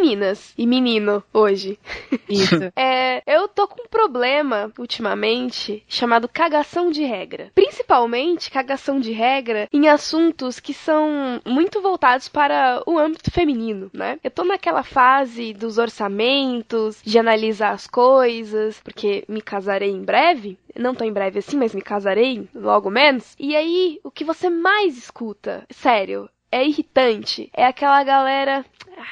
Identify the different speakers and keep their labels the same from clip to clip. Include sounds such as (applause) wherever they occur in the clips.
Speaker 1: meninas e menino hoje.
Speaker 2: Isso. (laughs)
Speaker 1: é, eu tô com um problema ultimamente chamado cagação de regra. Principalmente cagação de regra em assuntos que são muito voltados para o âmbito feminino, né? Eu tô naquela fase dos orçamentos, de analisar as coisas, porque me casarei em breve. Não tão em breve assim, mas me casarei logo menos. E aí, o que você mais escuta? Sério, é irritante. É aquela galera.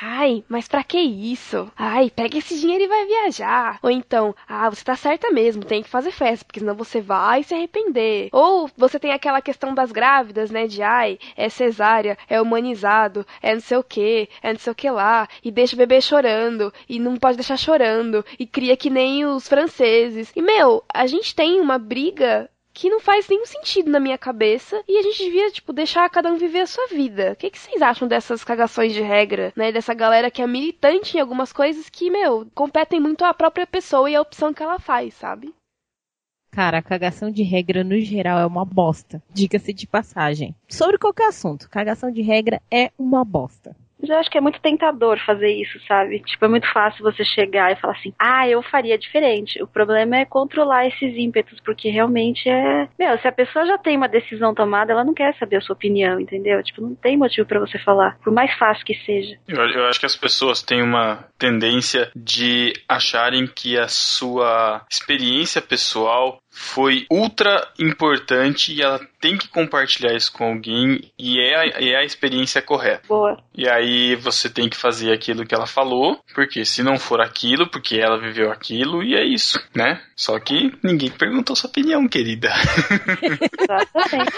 Speaker 1: Ai, mas pra que isso? Ai, pega esse dinheiro e vai viajar. Ou então, ah, você tá certa mesmo, tem que fazer festa, porque senão você vai se arrepender. Ou você tem aquela questão das grávidas, né? De ai, é cesárea, é humanizado, é não sei o que, é não sei o que lá, e deixa o bebê chorando, e não pode deixar chorando, e cria que nem os franceses. E meu, a gente tem uma briga que não faz nenhum sentido na minha cabeça e a gente devia, tipo, deixar cada um viver a sua vida. O que, que vocês acham dessas cagações de regra, né? Dessa galera que é militante em algumas coisas que, meu, competem muito à própria pessoa e a opção que ela faz, sabe?
Speaker 2: Cara, a cagação de regra no geral é uma bosta. Diga-se de passagem. Sobre qualquer assunto, cagação de regra é uma bosta.
Speaker 3: Mas eu acho que é muito tentador fazer isso, sabe? Tipo, é muito fácil você chegar e falar assim, ah, eu faria diferente. O problema é controlar esses ímpetos, porque realmente é. Meu, se a pessoa já tem uma decisão tomada, ela não quer saber a sua opinião, entendeu? Tipo, não tem motivo para você falar, por mais fácil que seja.
Speaker 4: Eu, eu acho que as pessoas têm uma tendência de acharem que a sua experiência pessoal foi ultra importante e ela tem que compartilhar isso com alguém e é a, é a experiência correta.
Speaker 3: Boa.
Speaker 4: E aí você tem que fazer aquilo que ela falou, porque se não for aquilo, porque ela viveu aquilo e é isso, né? Só que ninguém perguntou sua opinião, querida. (laughs)
Speaker 3: Exatamente.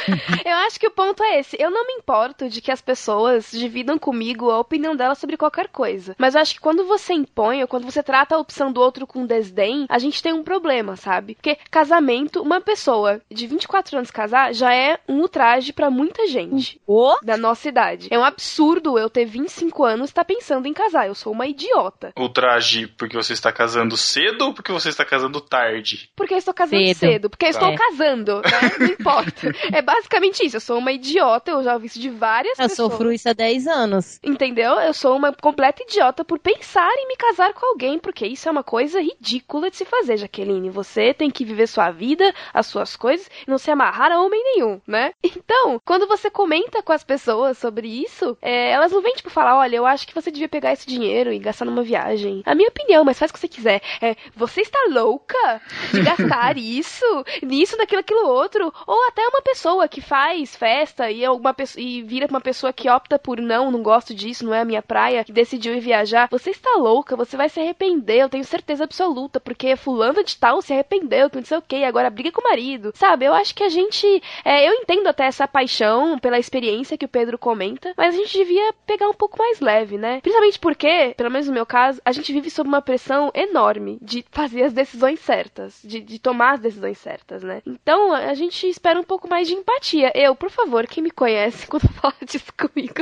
Speaker 1: Eu acho que o ponto é esse. Eu não me importo de que as pessoas dividam comigo a opinião delas sobre qualquer coisa. Mas eu acho que quando você impõe ou quando você trata a opção do outro com desdém, a gente tem um problema, sabe? Porque casamento, uma pessoa de 24 anos casar já é um ultraje para muita gente
Speaker 2: Oh,
Speaker 1: da nossa idade. É um absurdo eu ter 25 anos e estar pensando em casar. Eu sou uma idiota.
Speaker 4: Ultraje porque você está casando cedo ou porque você está casando tarde?
Speaker 1: Porque eu estou casando cedo.
Speaker 2: Cedo.
Speaker 1: porque eu estou
Speaker 2: É.
Speaker 1: casando, né? Não (laughs) importa. É basicamente isso. Eu sou uma idiota, eu já ouvi isso de várias
Speaker 2: eu
Speaker 1: pessoas.
Speaker 2: sofro isso há 10 anos.
Speaker 1: Entendeu? Eu sou uma completa idiota por pensar em me casar com alguém, porque isso é uma coisa ridícula de se fazer, Jaqueline. Você tem que viver sua vida, as suas coisas, e não se amarrar a homem nenhum, né? Então, quando você comenta com as pessoas sobre isso, é, elas não vêm, tipo, falar, olha, eu acho que você devia pegar esse dinheiro e gastar numa viagem. A minha opinião, mas faz o que você quiser. É, você está louca de gastar (laughs) isso, nisso, naquilo, aquilo outro? Ou até uma pessoa que faz festa e, é uma pessoa, e vira uma pessoa que opta por não, não gosto disso, não é a minha praia, que decidiu ir viajar. Você está louca, você vai se arrepender, eu tenho certeza absoluta, porque fulano de tal se arrependeu, que não sei o que, agora briga com o marido. Sabe, eu acho que a gente. é, eu entendo até essa paixão pela experiência que o Pedro comenta, mas a gente devia pegar um pouco mais leve, né? Principalmente porque, pelo menos no meu caso, a gente vive sob uma pressão enorme de fazer as decisões certas, de, de tomar as decisões certas, né? Então a gente espera um pouco mais de empatia. Eu, por favor, quem me conhece, (laughs) quando fala disso comigo,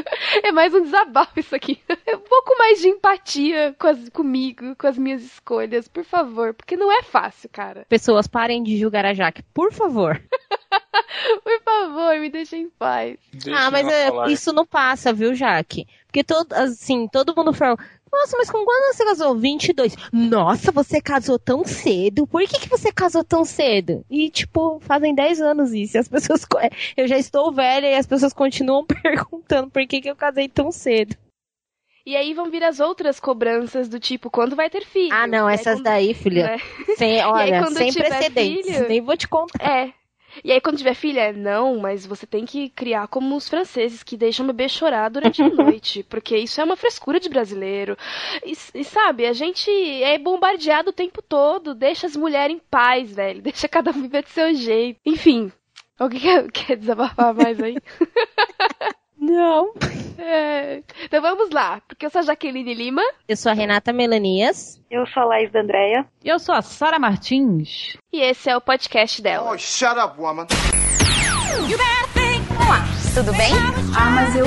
Speaker 1: é mais um desabafo isso aqui. É (laughs) um pouco mais de empatia com as- comigo, com as minhas escolhas, por favor, porque não é fácil, cara.
Speaker 2: Pessoas, parem de julgar a Jaque, por favor. (laughs)
Speaker 1: Por favor, me deixem em paz.
Speaker 4: Deixa
Speaker 2: ah, mas é, isso não passa, viu, Jaque? Porque todo, assim, todo mundo fala, nossa, mas com quando você casou? 22. Nossa, você casou tão cedo. Por que, que você casou tão cedo? E, tipo, fazem 10 anos isso. E as pessoas. (laughs) Eu já estou velha e as pessoas continuam (laughs) perguntando por que, que eu casei tão cedo.
Speaker 1: E aí vão vir as outras cobranças do tipo, quando vai ter filho?
Speaker 2: Ah, não,
Speaker 1: aí
Speaker 2: essas
Speaker 1: quando-
Speaker 2: daí, filha.
Speaker 1: né? (laughs)
Speaker 2: Sem, olha,
Speaker 1: quando
Speaker 2: sem precedentes.
Speaker 1: filho-
Speaker 2: Nem vou te contar.
Speaker 1: É. E aí, quando tiver filha, é, não, mas você tem que criar como os franceses, que deixam o bebê chorar durante a (laughs) noite. Porque isso é uma frescura de brasileiro. E, e sabe, a gente é bombardeado o tempo todo. Deixa as mulheres em paz, velho. (laughs) Deixa cada um viver do seu jeito. Enfim. Alguém quer, quer desabafar mais aí?
Speaker 2: Não.
Speaker 1: É. Então vamos lá. Porque eu sou a Jaqueline Lima.
Speaker 2: Eu sou a Renata Melanias.
Speaker 3: Eu sou a Laís da Andréia.
Speaker 5: Eu sou a Sara Martins.
Speaker 1: E esse é o podcast dela.
Speaker 6: Oh, shut up, woman.
Speaker 7: Olá, tudo bem?
Speaker 5: Ah, mas eu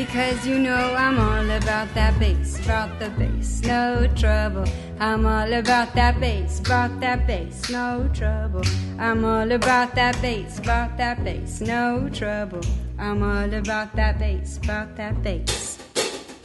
Speaker 8: Because you know I'm all about that bass, about the bass, no trouble. I'm all about that bass, about that bass, no trouble. I'm all about that bass, about that bass, no trouble. I'm all about that bass, about that bass.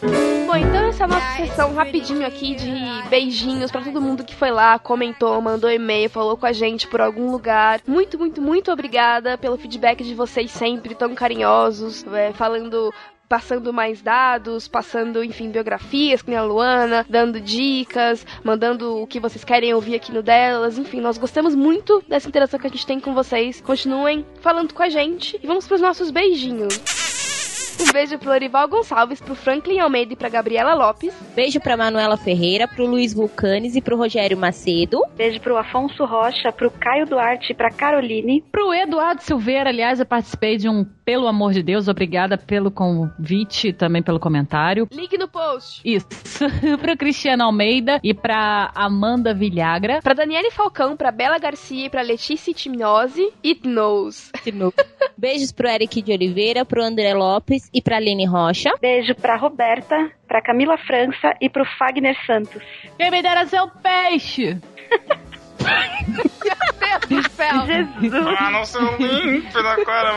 Speaker 1: Bom, então essa é a nossa sessão rapidinho aqui de beijinhos para todo mundo que foi lá, comentou, mandou e-mail, falou com a gente por algum lugar. Muito, muito, muito obrigada pelo feedback de vocês sempre tão carinhosos, é, falando passando mais dados, passando, enfim, biografias, que nem a Luana, dando dicas, mandando o que vocês querem ouvir aqui no delas. Enfim, nós gostamos muito dessa interação que a gente tem com vocês. Continuem falando com a gente e vamos para os nossos beijinhos. Um beijo pro Lorival Gonçalves, pro Franklin Almeida e pra Gabriela Lopes.
Speaker 2: Beijo pra Manuela Ferreira, pro Luiz Vulcanes e pro Rogério Macedo.
Speaker 3: Beijo pro Afonso Rocha, pro Caio Duarte e pra Caroline.
Speaker 5: Pro Eduardo Silveira, aliás, eu participei de um Pelo Amor de Deus, obrigada pelo convite e também pelo comentário.
Speaker 1: Link no post.
Speaker 5: Isso. (laughs) pro Cristiano Almeida e pra Amanda Vilhagra.
Speaker 1: Pra Daniele Falcão, pra Bela Garcia e pra Letícia Timnose. It knows.
Speaker 2: Beijos pro Eric de Oliveira, pro André Lopes e pra Aline Rocha.
Speaker 3: Beijo pra Roberta, pra Camila França e pro Fagner Santos.
Speaker 5: Quem me dera seu peixe! (laughs)
Speaker 1: Meu Deus do céu!
Speaker 3: Jesus!
Speaker 4: Ah, não sou limpo na cara,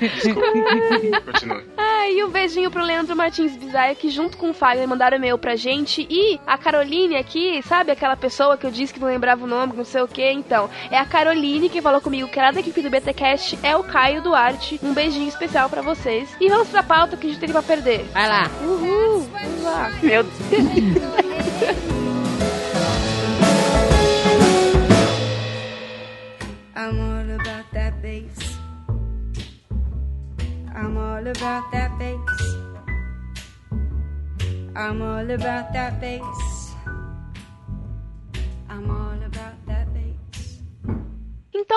Speaker 4: Desculpa. (laughs) Continua.
Speaker 1: Ah, e um beijinho pro Leandro Martins Bizaia, que junto com o Fagner mandaram e-mail pra gente. E a Caroline aqui, sabe aquela pessoa que eu disse que não lembrava o nome, não sei o que? Então, é a Caroline que falou comigo que era da equipe do BTcast, é o Caio Duarte. Um beijinho especial pra vocês. E vamos pra pauta que a gente tem pra perder.
Speaker 2: Vai lá.
Speaker 1: Uhul! Vamos lá.
Speaker 3: Meu Deus! (laughs)
Speaker 8: about that bass. I'm all about that bass.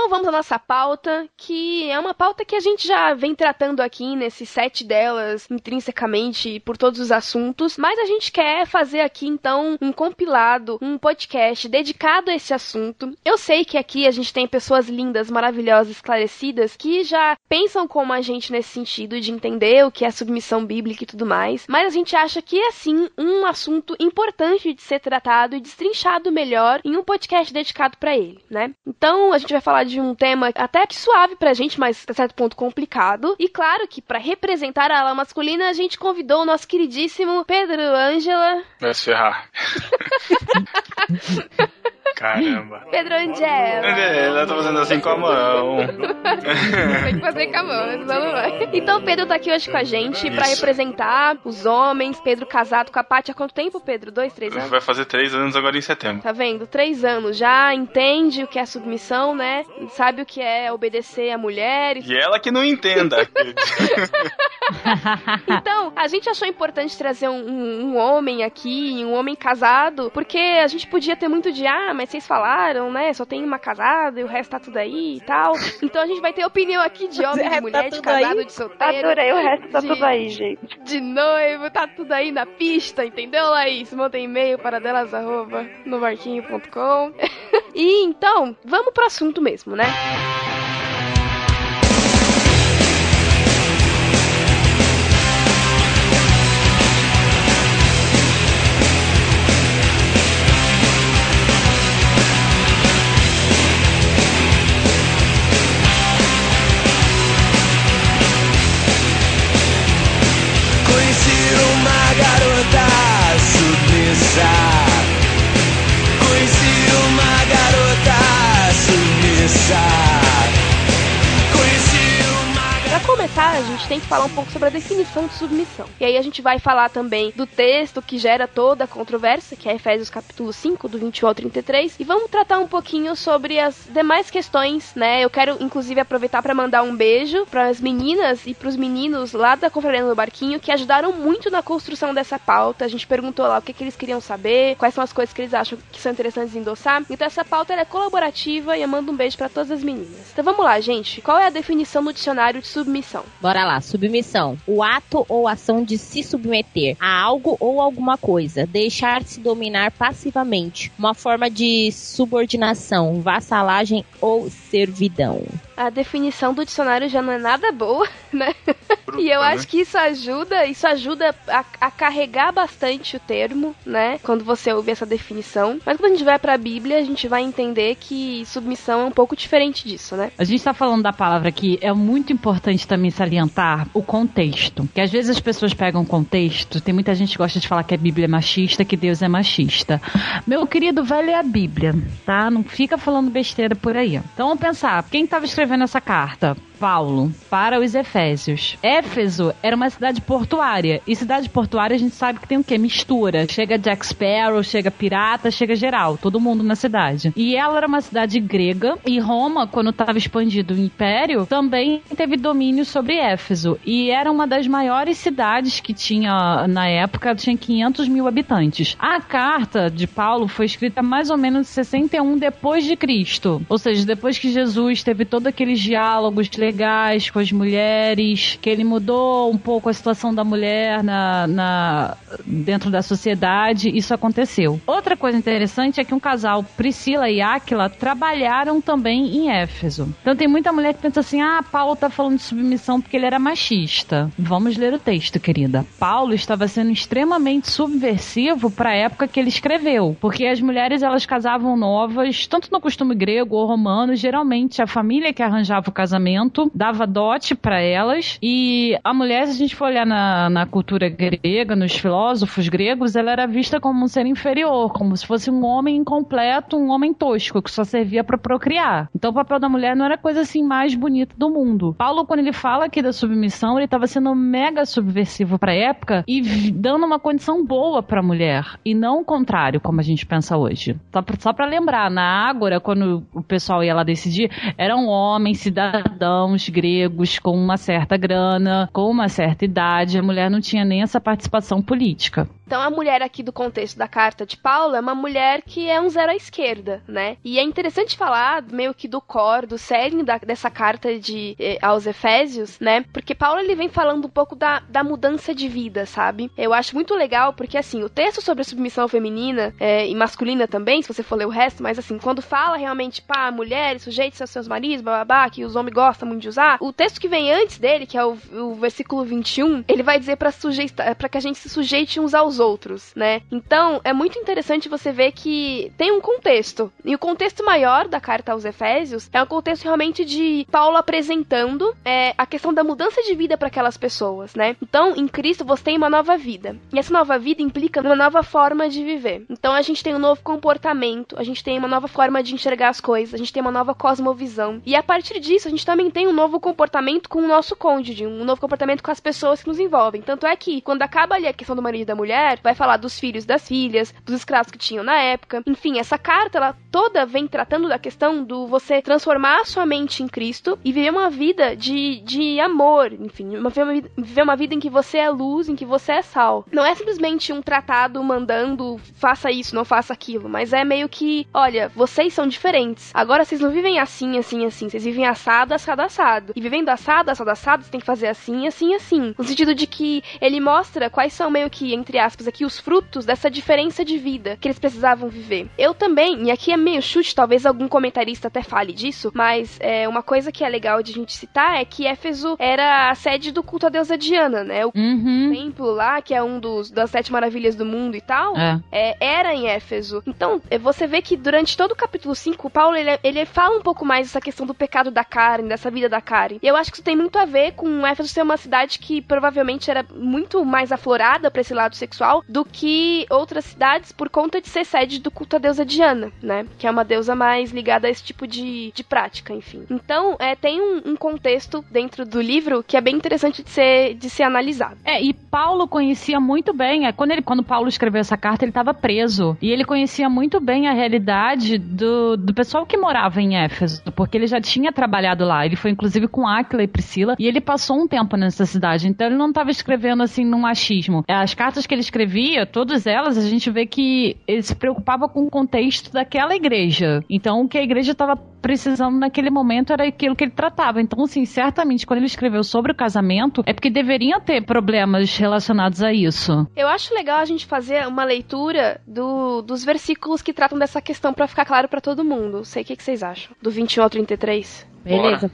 Speaker 1: Então vamos à nossa pauta, que é uma pauta que a gente já vem tratando aqui nesse set delas, intrinsecamente, por todos os assuntos, mas a gente quer fazer aqui então um compilado, um podcast dedicado a esse assunto. Eu sei que aqui a gente tem pessoas lindas, maravilhosas, esclarecidas, que já pensam como a gente nesse sentido de entender o que é submissão bíblica e tudo mais, mas a gente acha que é sim um assunto importante de ser tratado e destrinchado melhor em um podcast dedicado para ele, né? Então a gente vai falar de um tema até que suave pra gente, mas a certo ponto complicado. E claro que para representar a ala masculina, a gente convidou o nosso queridíssimo Pedro Ângela.
Speaker 4: Vai se ferrar. (laughs) Caramba. (laughs)
Speaker 1: Pedro Angela.
Speaker 4: Ela tá fazendo assim com a mão. (laughs)
Speaker 1: Tem que fazer com a mão, senão não vai. Então o Pedro tá aqui hoje com a gente pra
Speaker 4: Isso.
Speaker 1: representar os homens. Pedro casado com a Paty há quanto tempo, Pedro? Dois, três anos?
Speaker 4: Vai fazer três anos agora em setembro.
Speaker 1: Tá vendo? Três anos. Já entende o que é submissão, né? Sabe o que é obedecer a mulher.
Speaker 4: E ela que não entenda. (laughs)
Speaker 1: Então, a gente achou importante trazer um, um- um homem aqui, um homem casado, porque a gente podia ter muito de, ah, mas vocês falaram, né? Só tem uma casada e o resto tá tudo aí e tal. Então a gente vai ter opinião aqui de homem, de
Speaker 2: Tá
Speaker 1: mulher, de
Speaker 2: tudo
Speaker 1: casado,
Speaker 2: aí?
Speaker 1: de solteiro.
Speaker 3: Adorei, o resto tá
Speaker 1: de-
Speaker 3: tudo aí, gente.
Speaker 1: De noivo, tá tudo aí na pista, entendeu, Laís? Manda e-mail para delas, arroba, novarquinho.com. (laughs) e então, vamos pro assunto mesmo, né?
Speaker 9: Conheci
Speaker 1: tem que falar um pouco sobre a definição de submissão. E aí a gente vai falar também do texto que gera toda a controvérsia, que é Efésios capítulo 5, do 21 ao 33, e vamos tratar um pouquinho sobre as demais questões, né? Eu quero inclusive aproveitar para mandar um beijo para as meninas e para os meninos lá da Confraria do Barquinho que ajudaram muito na construção dessa pauta. A gente perguntou lá o que, que eles queriam saber, quais são as coisas que eles acham que são interessantes endossar. Então essa pauta é colaborativa e eu mando um beijo para todas as meninas. Então vamos lá, gente. Qual é a definição no dicionário de submissão?
Speaker 2: Bora lá, submissão. O ato ou ação de se submeter a algo ou alguma coisa, deixar-se dominar passivamente, uma forma de subordinação, vassalagem ou servidão.
Speaker 1: A definição do dicionário já não é nada boa, (laughs) né? e eu acho que isso ajuda, isso ajuda a, a, carregar bastante o termo, né? Quando você ouve essa definição. Mas quando a gente vai para a Bíblia, a gente vai entender que submissão é um pouco diferente disso, né?
Speaker 5: A gente está falando da palavra aqui, é muito importante também salientar o contexto. Que às vezes as pessoas pegam contexto, tem muita gente que gosta de falar que a Bíblia é machista, que Deus é machista. Meu querido, vai ler a Bíblia, tá? Não fica falando besteira por aí. Então vamos pensar, quem estava escrevendo essa carta? Paulo para os Efésios. Éfeso era uma cidade portuária. E cidade portuária a gente sabe que tem o quê? Mistura. Chega Jack Sparrow, chega pirata, chega geral. Todo mundo na cidade. E ela era uma cidade grega. E Roma, quando estava expandido o império, também teve domínio sobre Éfeso. E era uma das maiores cidades que tinha na época. Tinha 500 mil habitantes. A carta de Paulo foi escrita mais ou menos 61 depois de Cristo. Ou seja, depois que Jesus teve todos aqueles diálogos legais com as mulheres, que ele mudou um pouco a situação da mulher na, na dentro da sociedade, isso aconteceu. Outra coisa interessante é que um casal, Priscila e Áquila, trabalharam também em Éfeso. Então tem muita mulher que pensa assim: ah, Paulo tá falando de submissão porque ele era machista. Vamos ler o texto, querida. Paulo estava sendo extremamente subversivo para a época que ele escreveu, porque as mulheres elas casavam novas, tanto no costume grego ou romano, geralmente a família que arranjava o casamento dava dote para elas. E a mulher, se a gente for olhar na, na cultura grega, nos filósofos gregos, ela era vista como um ser inferior, como se fosse um homem incompleto, um homem tosco, que só servia para procriar. Então o papel da mulher não era coisa assim mais bonita do mundo. Paulo, quando ele fala aqui da submissão, ele estava sendo mega subversivo para época e dando uma condição boa para a mulher, e não o contrário, como a gente pensa hoje. Só pra lembrar, na Ágora, quando o pessoal ia lá decidir, eram homens, cidadãos gregos com uma certa grana, com uma certa idade, a mulher não tinha nem essa participação política.
Speaker 1: Então a mulher aqui do contexto da carta de Paulo é uma mulher que é um zero à esquerda, né? E é interessante falar meio que do core, do cerne dessa carta de eh, aos Efésios, né? Porque Paulo ele vem falando um pouco da, da mudança de vida, sabe? Eu acho muito legal porque assim, o texto sobre a submissão feminina eh, e masculina também, se você for ler o resto, mas assim, quando fala realmente, pá, mulheres sujeitos aos seus maridos, babá, que os homens gostam muito de usar, o texto que vem antes dele, que é o, o versículo 21, ele vai dizer para para que a gente se sujeite uns aos outros, né? Então, é muito interessante você ver que tem um contexto. E o contexto maior da carta aos Efésios é um contexto realmente de Paulo apresentando é, a questão da mudança de vida para aquelas pessoas, né? Então, em Cristo você tem uma nova vida. E essa nova vida implica uma nova forma de viver. Então, a gente tem um novo comportamento, a gente tem uma nova forma de enxergar as coisas, a gente tem uma nova cosmovisão. E a partir disso, a gente também tem um novo comportamento com o nosso cônjuge, um novo comportamento com as pessoas que nos envolvem. Tanto é que, quando acaba ali a questão do marido e da mulher, vai falar dos filhos das filhas, dos escravos que tinham na época. Enfim, essa carta, ela toda vem tratando da questão do você transformar a sua mente em Cristo e viver uma vida de, de amor, enfim, uma, viver uma vida em que você é luz, em que você é sal. Não é simplesmente um tratado mandando faça isso, não faça aquilo, mas é meio que, olha, vocês são diferentes. Agora vocês não vivem assim, assim, assim, vocês vivem assado, assado, assado. E vivendo assado, assado, assado, você tem que fazer assim, assim, assim. No sentido de que ele mostra quais são meio que, entre aspas, aqui os frutos dessa diferença de vida que eles precisavam viver. Eu também, e aqui é meio chute, talvez algum comentarista até fale disso, mas é, uma coisa que é legal de a gente citar é que Éfeso era a sede do culto à deusa Diana, né? O
Speaker 5: uhum.
Speaker 1: templo lá, que é um dos das sete maravilhas do mundo e tal,
Speaker 5: é.
Speaker 1: É, era em Éfeso. Então, é, você vê que durante todo o capítulo 5, Paulo ele, ele fala um pouco mais dessa questão do pecado da carne, dessa vida da carne. E eu acho que isso tem muito a ver com Éfeso ser uma cidade que provavelmente era muito mais aflorada para esse lado sexual do que outras cidades por conta de ser sede do culto à deusa Diana, né? Que é uma deusa mais ligada a esse tipo de, de prática, enfim. Então, é, tem um, um contexto dentro do livro que é bem interessante de ser, de ser analisado.
Speaker 5: É, e Paulo conhecia muito bem, é, quando, ele, quando Paulo escreveu essa carta, ele estava preso. E ele conhecia muito bem a realidade do, do pessoal que morava em Éfeso, porque ele já tinha trabalhado lá. Ele foi inclusive com Áquila e Priscila, e ele passou um tempo nessa cidade. Então ele não estava escrevendo assim num machismo. As cartas que ele escrevia, todas elas, a gente vê que ele se preocupava com o contexto daquela igreja. Então o que a igreja estava precisando naquele momento era aquilo que ele tratava. Então, assim, certamente quando ele escreveu sobre o casamento, é porque deveriam ter problemas relacionados a isso.
Speaker 1: Eu acho legal a gente fazer uma leitura do, dos versículos que tratam dessa questão para ficar claro para todo mundo. Sei o que, que vocês acham. Do 21 ao 33.
Speaker 2: Beleza,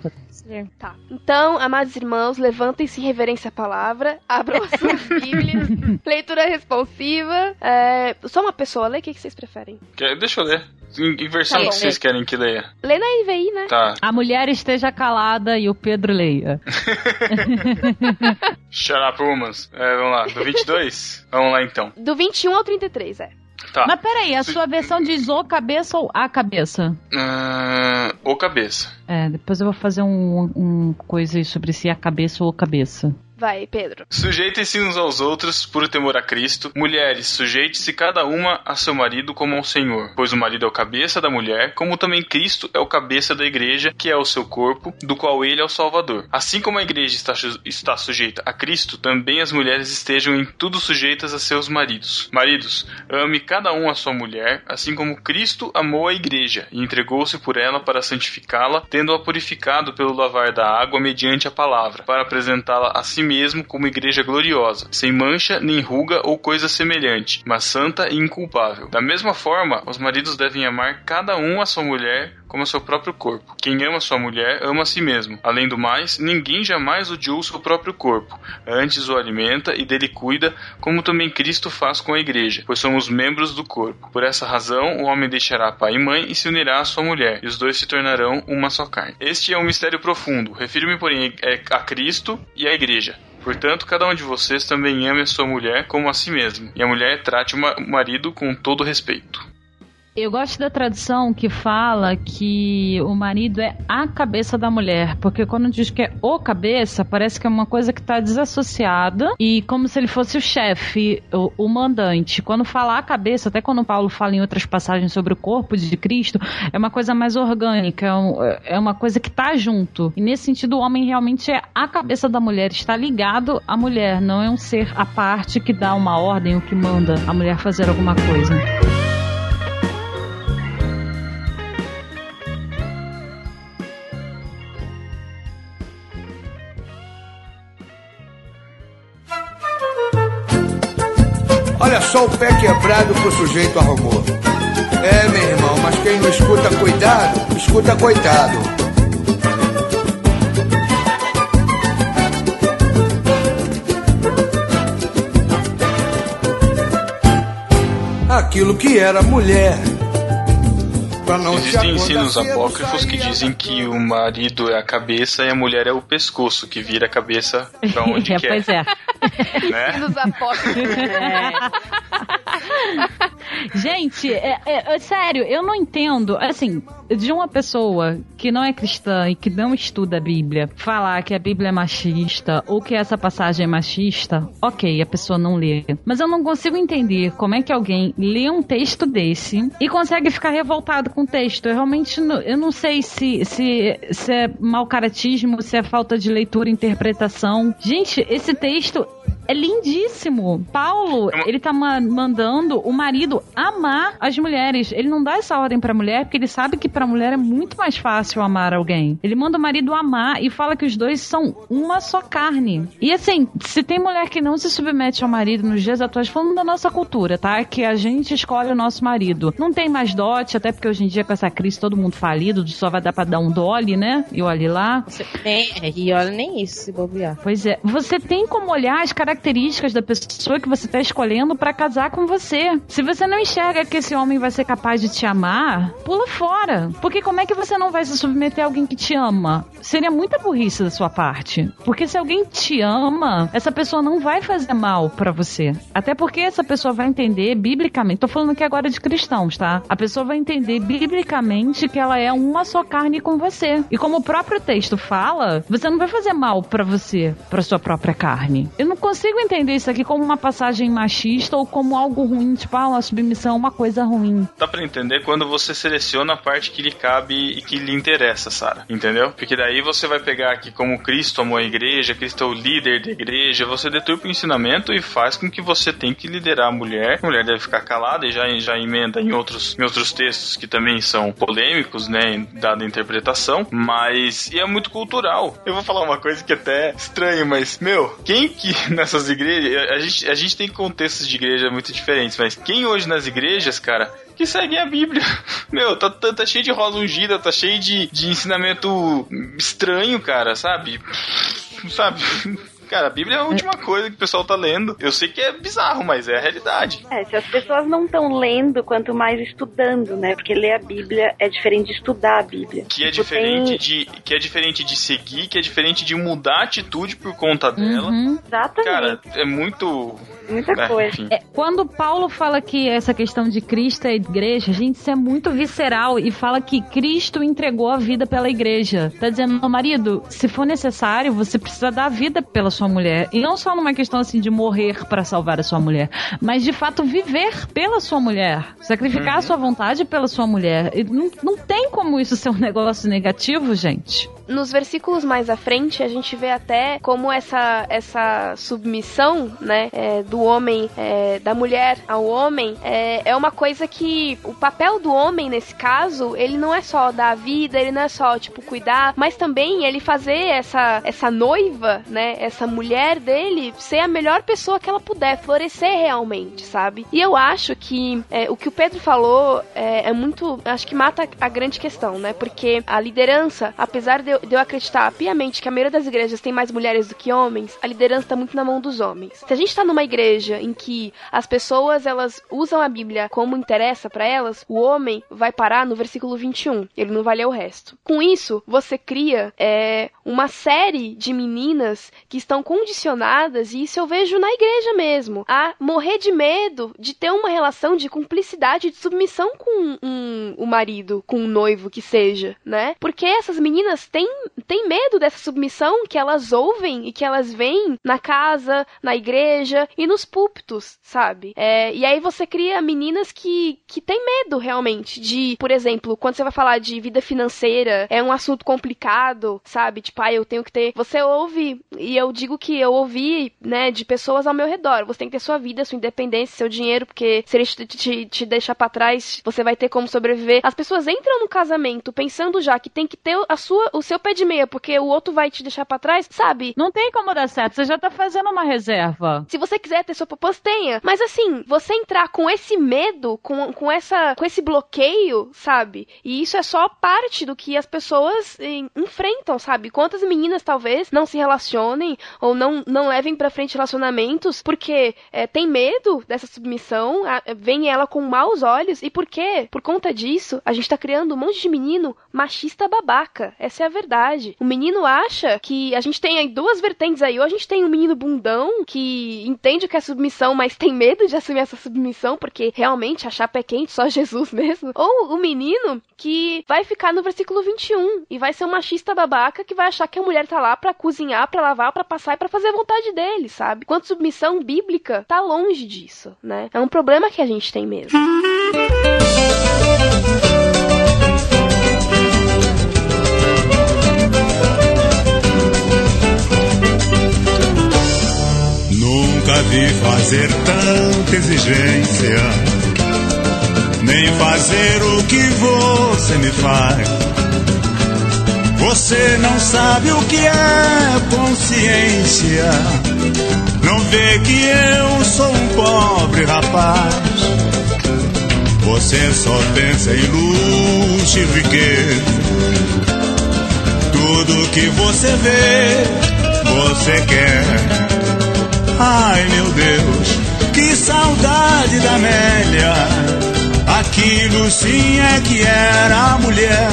Speaker 1: Tá. Então, amados irmãos, levantem-se em reverência à palavra, abram as suas (laughs) Bíblias, leitura responsiva. É... Só uma pessoa lê, o que, que vocês preferem?
Speaker 4: Deixa eu ler. Em, em versão
Speaker 1: Tá bom,
Speaker 4: que vocês
Speaker 1: lê.
Speaker 4: querem que leia?
Speaker 1: Lê na NVI, né?
Speaker 4: Tá.
Speaker 5: A mulher esteja calada e o Pedro leia. (laughs)
Speaker 4: Shut up, humans. É, vamos lá. Do 22? (laughs) vamos lá então.
Speaker 1: Do 21 ao 33, é.
Speaker 4: Tá.
Speaker 5: Mas peraí, a sua versão diz o cabeça ou a cabeça?
Speaker 4: Ah, ou cabeça.
Speaker 5: É, depois eu vou fazer um, um coisa aí sobre se é a cabeça ou cabeça.
Speaker 1: Vai, Pedro.
Speaker 4: Sujeitem-se uns aos outros por temor a Cristo. Mulheres, sujeite-se cada uma a seu marido como ao Senhor, pois o marido é o cabeça da mulher, como também Cristo é o cabeça da igreja, que é o seu corpo, do qual ele é o Salvador. Assim como a igreja está, está sujeita a Cristo, também as mulheres estejam em tudo sujeitas a seus maridos. Maridos, ame cada um a sua mulher, assim como Cristo amou a igreja e entregou-se por ela para santificá-la, tendo-a purificado pelo lavar da água mediante a palavra, para apresentá-la a si mesmo como igreja gloriosa, sem mancha, nem ruga ou coisa semelhante, mas santa e inculpável. Da mesma forma, os maridos devem amar cada um a sua mulher como a seu próprio corpo. Quem ama sua mulher ama a si mesmo. Além do mais, ninguém jamais odiou seu próprio corpo. Antes o alimenta e dele cuida, como também Cristo faz com a igreja, pois somos membros do corpo. Por essa razão, o homem deixará pai e mãe e se unirá à sua mulher, e os dois se tornarão uma só carne. Este é um mistério profundo. Refiro-me, porém, é a Cristo e à igreja. Portanto, cada um de vocês também ame a sua mulher como a si mesmo, e a mulher trate o ma- o marido com todo respeito.
Speaker 5: Eu gosto da tradução que fala que o marido é a cabeça da mulher, porque quando diz que é o cabeça, parece que é uma coisa que está desassociada e como se ele fosse o chefe, o, o mandante. Quando fala a cabeça, até quando Paulo fala em outras passagens sobre o corpo de Cristo, é uma coisa mais orgânica, é, um- é uma coisa que está junto. E nesse sentido, o homem realmente é a cabeça da mulher, está ligado à mulher, não é um ser à parte que dá uma ordem ou que manda a mulher fazer alguma coisa.
Speaker 10: Olha só o pé quebrado que o sujeito arrumou. É, meu irmão, mas quem não escuta cuidado, escuta coitado. Aquilo que era mulher. Pra não se
Speaker 4: Existem ensinos apócrifos que dizem que o marido é a cabeça e a mulher é o pescoço, que vira a cabeça pra onde (laughs)
Speaker 5: É,
Speaker 4: quer.
Speaker 5: pois é. (laughs)
Speaker 4: Né?
Speaker 1: Nos apócrifos. (laughs)
Speaker 5: Gente, é, é- é sério, eu não entendo. Assim, de uma pessoa que não é cristã e que não estuda a Bíblia falar que a Bíblia é machista ou que essa passagem é machista, ok, a pessoa não lê. Mas eu não consigo entender como é que alguém lê um texto desse e consegue ficar revoltado com o texto. Eu realmente não, eu não sei se, se, se é mau caratismo, se é falta de leitura e interpretação. Gente, esse texto é lindíssimo. Paulo, ele tá ma- mandando o marido amar as mulheres. Ele não dá essa ordem pra mulher porque ele sabe que pra mulher é muito mais fácil amar alguém. Ele manda o marido amar e fala que os dois são uma só carne. E assim, se tem mulher que não se submete ao marido nos dias atuais, falando da nossa cultura, tá? Que a gente escolhe o nosso marido. Não tem mais dote, até porque hoje em dia com essa crise todo mundo falido, só vai dar pra dar um dole, né? E olhe lá.
Speaker 2: É, e olha nem isso, se bobear.
Speaker 5: Pois é, você tem como olhar as características características da pessoa que você está escolhendo para casar com você. Se você não enxerga que esse homem vai ser capaz de te amar, pula fora. Porque como é que você não vai se submeter a alguém que te ama? Seria muita burrice da sua parte. Porque se alguém te ama, essa pessoa não vai fazer mal para você. Até porque essa pessoa vai entender biblicamente. Tô falando aqui agora de cristãos, tá? A pessoa vai entender biblicamente que ela é uma só carne com você. E como o próprio texto fala, você não vai fazer mal para você, para sua própria carne. Eu não consigo entender isso aqui como uma passagem machista ou como algo ruim, tipo, ah, uma submissão, uma coisa ruim.
Speaker 4: Dá pra entender quando você seleciona a parte que lhe cabe e que lhe interessa, Sara. Entendeu? Porque daí você vai pegar aqui como Cristo amou a igreja, Cristo é o líder da igreja, você deturpa o ensinamento e faz com que você tem que liderar a mulher. A mulher deve ficar calada e já, já emenda em outros, em outros textos que também são polêmicos, né? Dada a interpretação. Mas. E é muito cultural. Eu vou falar uma coisa que é até estranho, mas, meu, quem que (laughs) nessas igrejas. A gente, a gente tem contextos de igreja muito diferentes, mas quem hoje nas igrejas, cara, que seguem a Bíblia. (laughs) Meu, tá, tá, tá, cheio de rosa ungida, tá cheio de, de ensinamento estranho, cara, sabe? Sabe? Cara, a Bíblia é a última coisa que o pessoal tá lendo. Eu sei que é bizarro, mas é a realidade.
Speaker 3: É, se as pessoas não estão lendo, quanto mais estudando, né? Porque ler a Bíblia é diferente de estudar a Bíblia.
Speaker 4: Que é
Speaker 3: Tipo,
Speaker 4: diferente
Speaker 3: tem-
Speaker 4: de que é diferente de seguir, que é diferente de mudar a atitude por conta dela.
Speaker 3: Exatamente.
Speaker 4: Cara, é muito
Speaker 3: Muita
Speaker 4: É,
Speaker 3: coisa.
Speaker 5: É, quando Paulo fala que essa questão de Cristo é a igreja, gente, isso é muito visceral e fala que Cristo entregou a vida pela igreja. Tá dizendo, meu marido, se for necessário, você precisa dar a vida pela sua mulher. E não só numa questão assim de morrer para salvar a sua mulher, mas de fato viver pela sua mulher. Sacrificar a sua vontade pela sua mulher. E não, não tem como isso ser um negócio negativo, gente.
Speaker 1: Nos versículos mais à frente, a gente vê até como essa, essa submissão, né, é, do homem, é, da mulher ao homem, é, é uma coisa que o papel do homem, nesse caso, ele não é só dar a vida, ele não é só, tipo, cuidar, mas também ele fazer essa, essa noiva, né, essa mulher dele, ser a melhor pessoa que ela puder, florescer realmente, sabe? E eu acho que é, o que o Pedro falou é, é muito, acho que mata a grande questão, né? Porque a liderança, apesar de eu, de eu acreditar piamente que a maioria das igrejas tem mais mulheres do que homens, a liderança tá muito na mão dos homens. Se a gente tá numa igreja em que as pessoas elas usam a Bíblia como interessa pra elas, o homem vai parar no versículo 21. Ele não vai ler o resto. Com isso, você cria é, uma série de meninas que estão condicionadas, e isso eu vejo na igreja mesmo, a morrer de medo de ter uma relação de cumplicidade, de submissão com um, o marido, com um noivo que seja, né? Porque essas meninas têm, têm medo dessa submissão que elas ouvem e que elas veem na casa, na igreja e nos púlpitos, sabe? É, e aí você cria meninas que, que têm medo realmente de, por exemplo, quando você vai falar de vida financeira, é um assunto complicado, sabe? Tipo, ah, eu tenho que ter. Você ouve, e eu digo que eu ouvi, né, de pessoas ao meu redor. Você tem que ter sua vida, sua independência, seu dinheiro, porque se eles te, te, te deixar pra trás, você vai ter como sobreviver. As pessoas entram no casamento pensando já que tem que ter a sua, o seu pé de meia, porque o outro vai te deixar pra trás, sabe?
Speaker 5: Não tem como dar certo, você já tá fazendo uma reserva.
Speaker 1: Se você quiser ter sua poupança, tenha. Mas assim, você entrar com esse medo, com, com, essa, com esse bloqueio, sabe? E isso é só parte do que as pessoas eh, enfrentam, sabe? Quantas meninas talvez não se relacionem ou não, não levem pra frente relacionamentos porque eh, tem medo dessa submissão, a, vem ela com maus olhos. E por quê? Por conta disso, a gente tá criando um monte de menino machista babaca. Essa é a verdade. O menino acha que a gente tem aí duas vertentes aí. Ou a gente tem um menino bundão que entende que é submissão, mas tem medo de assumir essa submissão, porque realmente a chapa é quente, só (laughs) Jesus mesmo. Ou o menino que vai ficar no versículo 21 e vai ser um machista babaca que vai achar que a mulher tá lá pra cozinhar, pra lavar, pra passar e pra fazer a vontade dele, sabe? Quanto submissão bíblica tá longe disso, né? É um problema que a gente tem mesmo.
Speaker 11: Nunca vi fazer tanta exigência, nem fazer o que você me faz. Você não sabe o que é consciência, não vê que eu sou um pobre rapaz. Você só pensa em luxo e riqueza. Tudo que você vê, você quer. Ai meu Deus, que saudade da Amélia. Aquilo sim é que era mulher.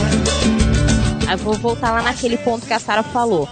Speaker 2: Eu vou voltar lá naquele ponto que a Sara falou.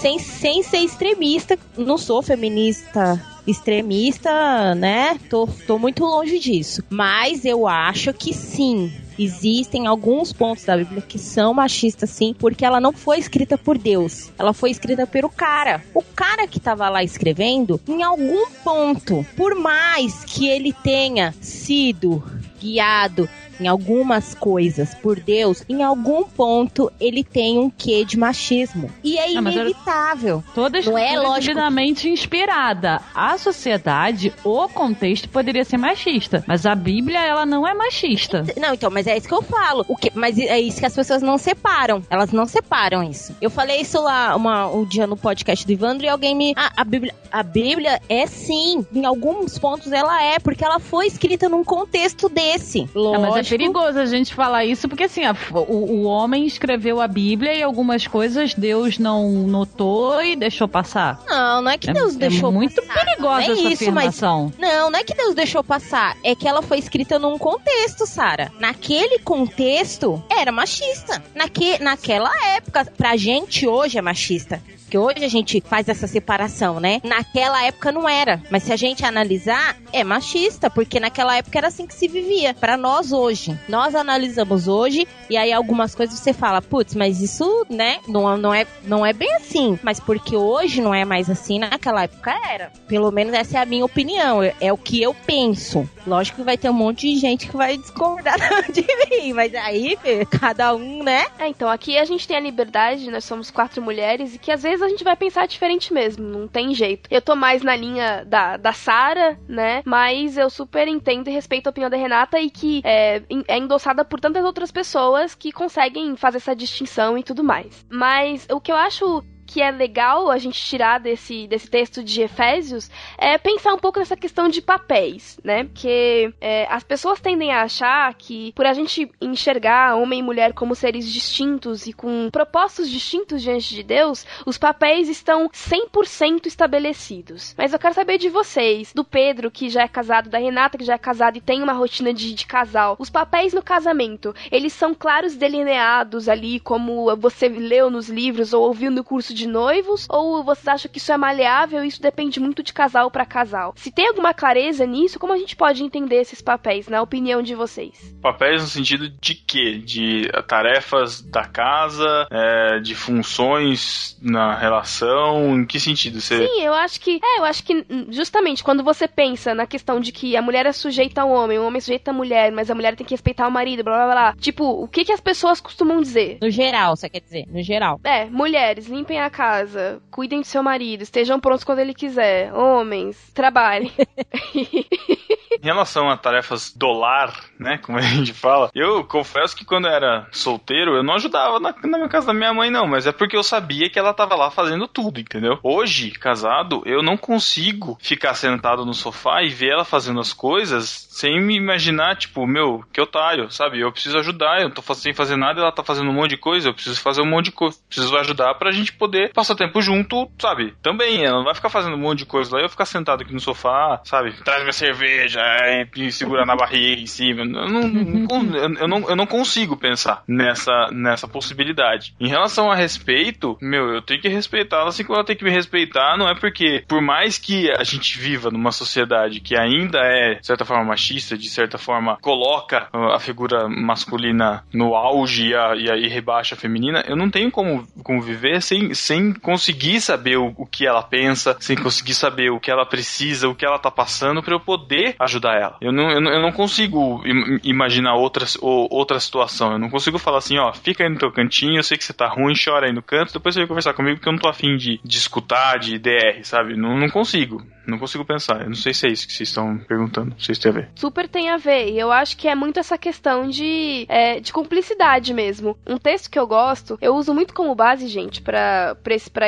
Speaker 2: Sem, sem ser extremista, não sou feminista extremista, né? Tô, tô muito longe disso. Mas eu acho que sim. Existem alguns pontos da Bíblia que são machistas, sim, porque ela não foi escrita por Deus. Ela foi escrita pelo cara. O cara que tava lá escrevendo, em algum ponto, por mais que ele tenha sido guiado em algumas coisas por Deus, em algum ponto ele tem um quê de machismo. E é
Speaker 5: Ah, mas
Speaker 2: inevitável.
Speaker 5: Toda
Speaker 2: Não é
Speaker 5: divinamente inspirada. A sociedade, o contexto poderia ser machista, mas a Bíblia ela não é machista.
Speaker 2: Não, então, mas é isso que eu falo. O que, mas é isso que as pessoas não separam. Elas não separam isso. Eu falei isso lá uma, um dia no podcast do Ivandro e alguém me. Ah, a Bíblia, a Bíblia é sim. Em alguns pontos ela é, porque ela foi escrita num contexto desse.
Speaker 5: Ah,
Speaker 2: Lógico.
Speaker 5: mas é perigoso a gente falar isso, porque assim, a- o, o homem escreveu a Bíblia e algumas coisas Deus não notou e deixou passar.
Speaker 2: Não, não é que
Speaker 5: É-
Speaker 2: Deus
Speaker 5: é
Speaker 2: deixou
Speaker 5: muito
Speaker 2: passar.
Speaker 5: perigosa
Speaker 2: não é
Speaker 5: essa
Speaker 2: isso, mas
Speaker 5: afirmação.
Speaker 2: Não, não é que Deus deixou passar. É que ela foi escrita num contexto, Sara. Naquele contexto, era machista. Naque, naquela época, pra gente hoje é machista. Porque hoje a gente faz essa separação, né? Naquela época não era. Mas se a gente analisar, é machista. Porque naquela época era assim que se vivia. Pra nós hoje. Nós analisamos hoje. E aí algumas coisas você fala, putz, mas isso, né? Não, não, é, não é bem assim. Mas porque hoje não é mais assim, naquela época era. Pelo menos essa é a minha opinião. É, é o que eu penso. Lógico que vai ter um monte de gente que vai discordar (laughs) de mim. Mas aí, (laughs) cada um, né?
Speaker 1: É, então, aqui a gente tem a liberdade, nós somos quatro mulheres, e que às vezes a gente vai pensar diferente mesmo, não tem jeito. Eu tô mais na linha da, da Sara, né? Mas eu super entendo e respeito a opinião da Renata e que é, é endossada por tantas outras pessoas que conseguem fazer essa distinção e tudo mais. Mas o que eu acho que é legal a gente tirar desse, desse texto de Efésios é pensar um pouco nessa questão de papéis, né? Porque é, as pessoas tendem a achar que por a gente enxergar homem e mulher como seres distintos e com propósitos distintos diante de Deus, os papéis estão 100% estabelecidos. Mas eu quero saber de vocês, do Pedro, que já é casado, da Renata, que já é casada e tem uma rotina de, de casal. Os papéis no casamento, eles são claros delineados ali, como você leu nos livros ou ouviu no curso de noivos? Ou vocês acham que isso é maleável e isso depende muito de casal para casal? Se tem alguma clareza nisso, como a gente pode entender esses papéis, na opinião de vocês?
Speaker 4: Papéis no sentido de quê? De tarefas da casa, é, de funções na relação, em que sentido? Você...
Speaker 1: Sim, eu acho que. É, eu acho que hum, justamente quando você pensa na questão de que a mulher é sujeita ao homem, o homem é sujeito à mulher, mas a mulher tem que respeitar o marido, blá blá blá. Tipo, o que, que as pessoas costumam dizer?
Speaker 2: No geral, você quer dizer? No geral.
Speaker 1: É, mulheres, limpem a casa, cuidem do seu marido, estejam prontos quando ele quiser. Homens, trabalhem. (laughs)
Speaker 4: Em relação a tarefas do lar, né, como a gente fala, eu confesso que quando eu era solteiro, eu não ajudava na, na casa da minha mãe, não, mas é porque eu sabia que ela tava lá fazendo tudo, entendeu? Hoje, casado, eu não consigo ficar sentado no sofá e ver ela fazendo as coisas sem me imaginar, tipo, meu, que otário, sabe? Eu preciso ajudar, eu tô sem fazer nada, ela tá fazendo um monte de coisa, eu preciso fazer um monte de coisa, preciso ajudar pra gente poder passar tempo junto, sabe? Também, ela não vai ficar fazendo um monte de coisa lá, eu ficar sentado aqui no sofá, sabe? Traz minha cerveja, aí, me segura na barriga em cima. Eu não, eu, não, eu não consigo pensar nessa, nessa possibilidade. Em relação a respeito, meu, eu tenho que respeitá-la assim como ela tem que me respeitar, não é porque, por mais que a gente viva numa sociedade que ainda é, de certa forma, machista, de certa forma, coloca uh, a figura masculina no auge e, e aí rebaixa a feminina, eu não tenho como, como viver sem, sem conseguir saber o, o que ela pensa, sem conseguir saber o que ela precisa, o que ela tá passando pra eu poder ajudar ela. Eu não, eu não, eu não consigo im- imaginar outra, ou- outra situação. Eu não consigo falar assim, ó, fica aí no teu cantinho, eu sei que você tá ruim, chora aí no canto, depois você vem conversar comigo porque eu não tô afim de, de escutar, de DR, sabe? Não, não consigo. Não consigo pensar. Eu não sei se é isso que vocês estão perguntando. Não sei se tem a ver.
Speaker 1: Super tem a ver. E eu acho que é muito essa questão de, é, de cumplicidade mesmo. Um texto que eu gosto, eu uso muito como base, gente,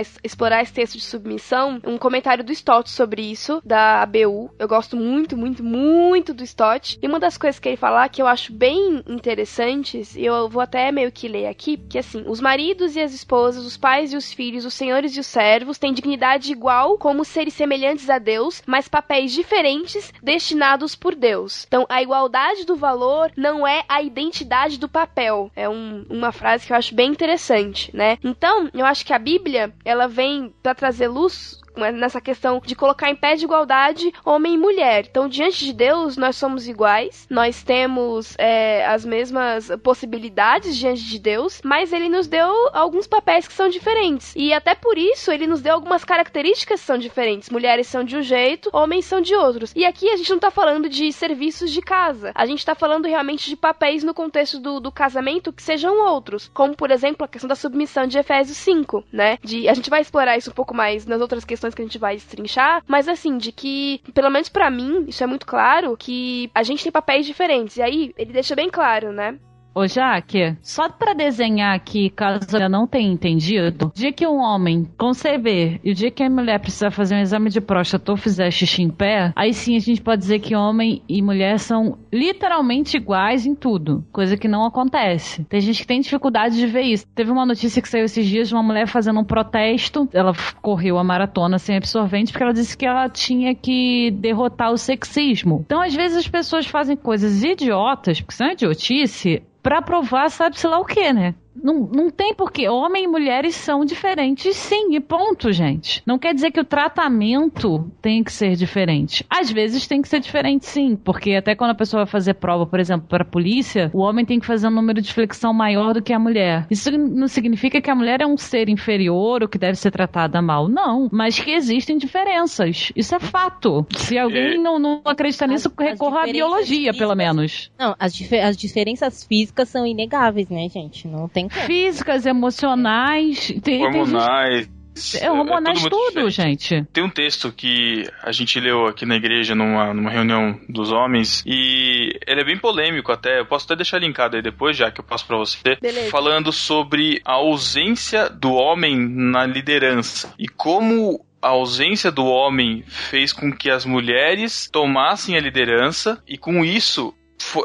Speaker 1: es- explorar esse texto de submissão, um comentário do Stott sobre isso, da ABU. Eu gosto muito, muito, muito do Stott. E uma das coisas que ele fala que eu acho bem interessantes, e eu vou até meio que ler aqui, que assim, os maridos e as esposas, os pais e os filhos, os senhores e os servos têm dignidade igual como seres semelhantes a Deus, mas papéis diferentes destinados por Deus. Então, a igualdade do valor não é a identidade do papel. É um, uma frase que eu acho bem interessante, né? Então, eu acho que a Bíblia, ela vem para trazer luz nessa questão de colocar em pé de igualdade homem e mulher. Então, diante de Deus, nós somos iguais, nós temos é, as mesmas possibilidades diante de Deus, mas ele nos deu alguns papéis que são diferentes. E até por isso, ele nos deu algumas características que são diferentes. Mulheres são de um jeito, homens são de outros. E aqui a gente não tá falando de serviços de casa, a gente tá falando realmente de papéis no contexto do, do casamento que sejam outros, como por exemplo a questão da submissão de Efésios 5, né? De, a gente vai explorar isso um pouco mais nas outras questões que a gente vai estrinchar, mas assim, de que, pelo menos para mim, isso é muito claro, que a gente tem papéis diferentes. E aí, ele deixa bem claro, né?
Speaker 5: Ô Jaque, só para desenhar aqui, caso eu não tenha entendido, dia que um homem conceber e o dia que a mulher precisar fazer um exame de próstata ou fizer xixi em pé, aí sim a gente pode dizer que homem e mulher são literalmente iguais em tudo, coisa que não acontece. Tem gente que tem dificuldade de ver isso. Teve uma notícia que saiu esses dias de uma mulher fazendo um protesto, ela correu a maratona sem absorvente porque ela disse que ela tinha que derrotar o sexismo. Então, às vezes as pessoas fazem coisas idiotas, porque são idiotice, para provar sabe-se lá o que, né? Não, não tem porquê. Homem e mulheres são diferentes, sim, e ponto, gente. Não quer dizer que o tratamento tem que ser diferente. Às vezes tem que ser diferente, sim, porque até quando a pessoa vai fazer prova, por exemplo, para a polícia, o homem tem que fazer um número de flexão maior do que a mulher. Isso não significa que a mulher é um ser inferior ou que deve ser tratada mal. Não, mas que existem diferenças. Isso é fato. Se alguém é. não, não acredita nisso, as, recorra à biologia,
Speaker 2: físicas,
Speaker 5: pelo menos.
Speaker 2: Não, as, dif as diferenças físicas são inegáveis, né, gente? Não tem
Speaker 5: Físicas, emocionais, tem,
Speaker 4: hormonais.
Speaker 5: Tem é, hormonais é tudo, gente.
Speaker 4: Tem um texto que a gente leu aqui na igreja numa, numa reunião dos homens e ele é bem polêmico até. Eu posso até deixar linkado aí depois, já que eu passo para você.
Speaker 1: Beleza.
Speaker 4: Falando sobre a ausência do homem na liderança e como a ausência do homem fez com que as mulheres tomassem a liderança e com isso,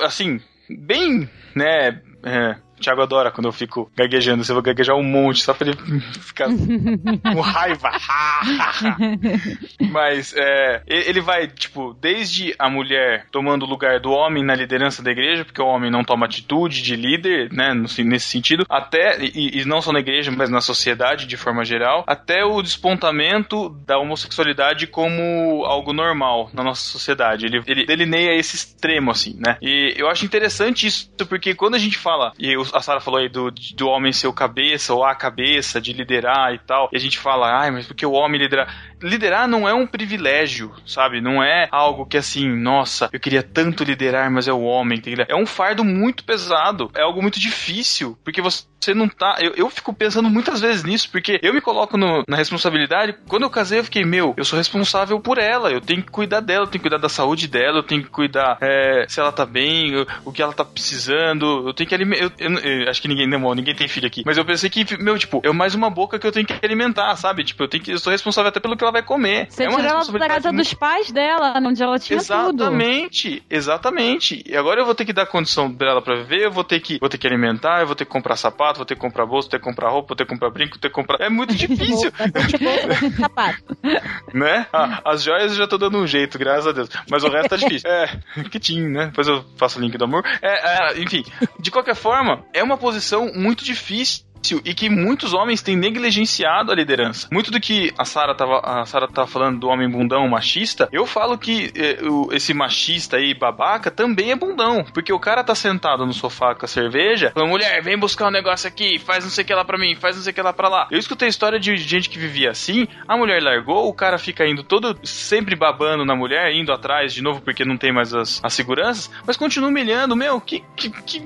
Speaker 4: assim, bem, né, é, Thiago adora quando eu fico gaguejando. Você vai gaguejar um monte só pra ele (laughs) ficar com raiva. (laughs) Mas é, ele vai, tipo, desde a mulher tomando o lugar do homem na liderança da igreja, porque o homem não toma atitude de líder, né, nesse sentido, até, e, e não só na igreja, mas na sociedade de forma geral, até o despontamento da homossexualidade como algo normal na nossa sociedade. Ele, ele delineia esse extremo, assim, né? E eu acho interessante isso, porque quando a gente fala, e a Sara falou aí do, do homem ser o cabeça ou a cabeça, de liderar e tal. E a gente fala, ai, mas porque o homem liderar. Liderar não é um privilégio, sabe? Não é algo que assim, nossa, eu queria tanto liderar, mas é o homem É um fardo muito pesado, é algo muito difícil, porque você você não tá. Eu, eu fico pensando muitas vezes nisso, porque eu me coloco no, na responsabilidade. Quando eu casei, eu fiquei, meu, eu sou responsável por ela, eu tenho que cuidar dela, eu tenho que cuidar da saúde dela, eu tenho que cuidar é, se ela tá bem, eu, o que ela tá precisando, eu tenho que alimentar. acho que ninguém, não, ninguém tem filho aqui, mas eu pensei que, meu, tipo, é mais uma boca que eu tenho que alimentar, sabe? Tipo, eu tenho que. Eu sou responsável até pelo que ela vai comer.
Speaker 5: Você
Speaker 4: é
Speaker 5: tirou ela da casa muito... dos pais dela, onde ela tinha
Speaker 4: exatamente,
Speaker 5: tudo.
Speaker 4: Exatamente, exatamente. E agora eu vou ter que dar condição pra ela pra viver, eu vou ter que, vou ter que alimentar, eu vou ter que comprar sapato, vou ter que comprar bolsa, ter que comprar roupa, ter que comprar brinco, ter que comprar. É muito difícil. né? Ah, as joias eu já tô dando um jeito, graças a Deus. Mas o resto tá difícil. É, que tinha, né? Depois eu faço o link do amor. É, é, enfim, de qualquer forma, é uma posição muito difícil e que muitos homens têm negligenciado a liderança. Muito do que a Sara tava, a Sarah tava falando do homem bundão machista, eu falo que eh, esse machista aí, babaca, também é bundão. Porque o cara tá sentado no sofá com a cerveja, falando, mulher, vem buscar um negócio aqui, faz não sei o que lá pra mim, faz não sei o que lá pra lá. Eu escutei história de gente que vivia assim, a mulher largou, o cara fica indo todo, sempre babando na mulher, indo atrás de novo porque não tem mais as, as seguranças, mas continua humilhando, meu, que, que, que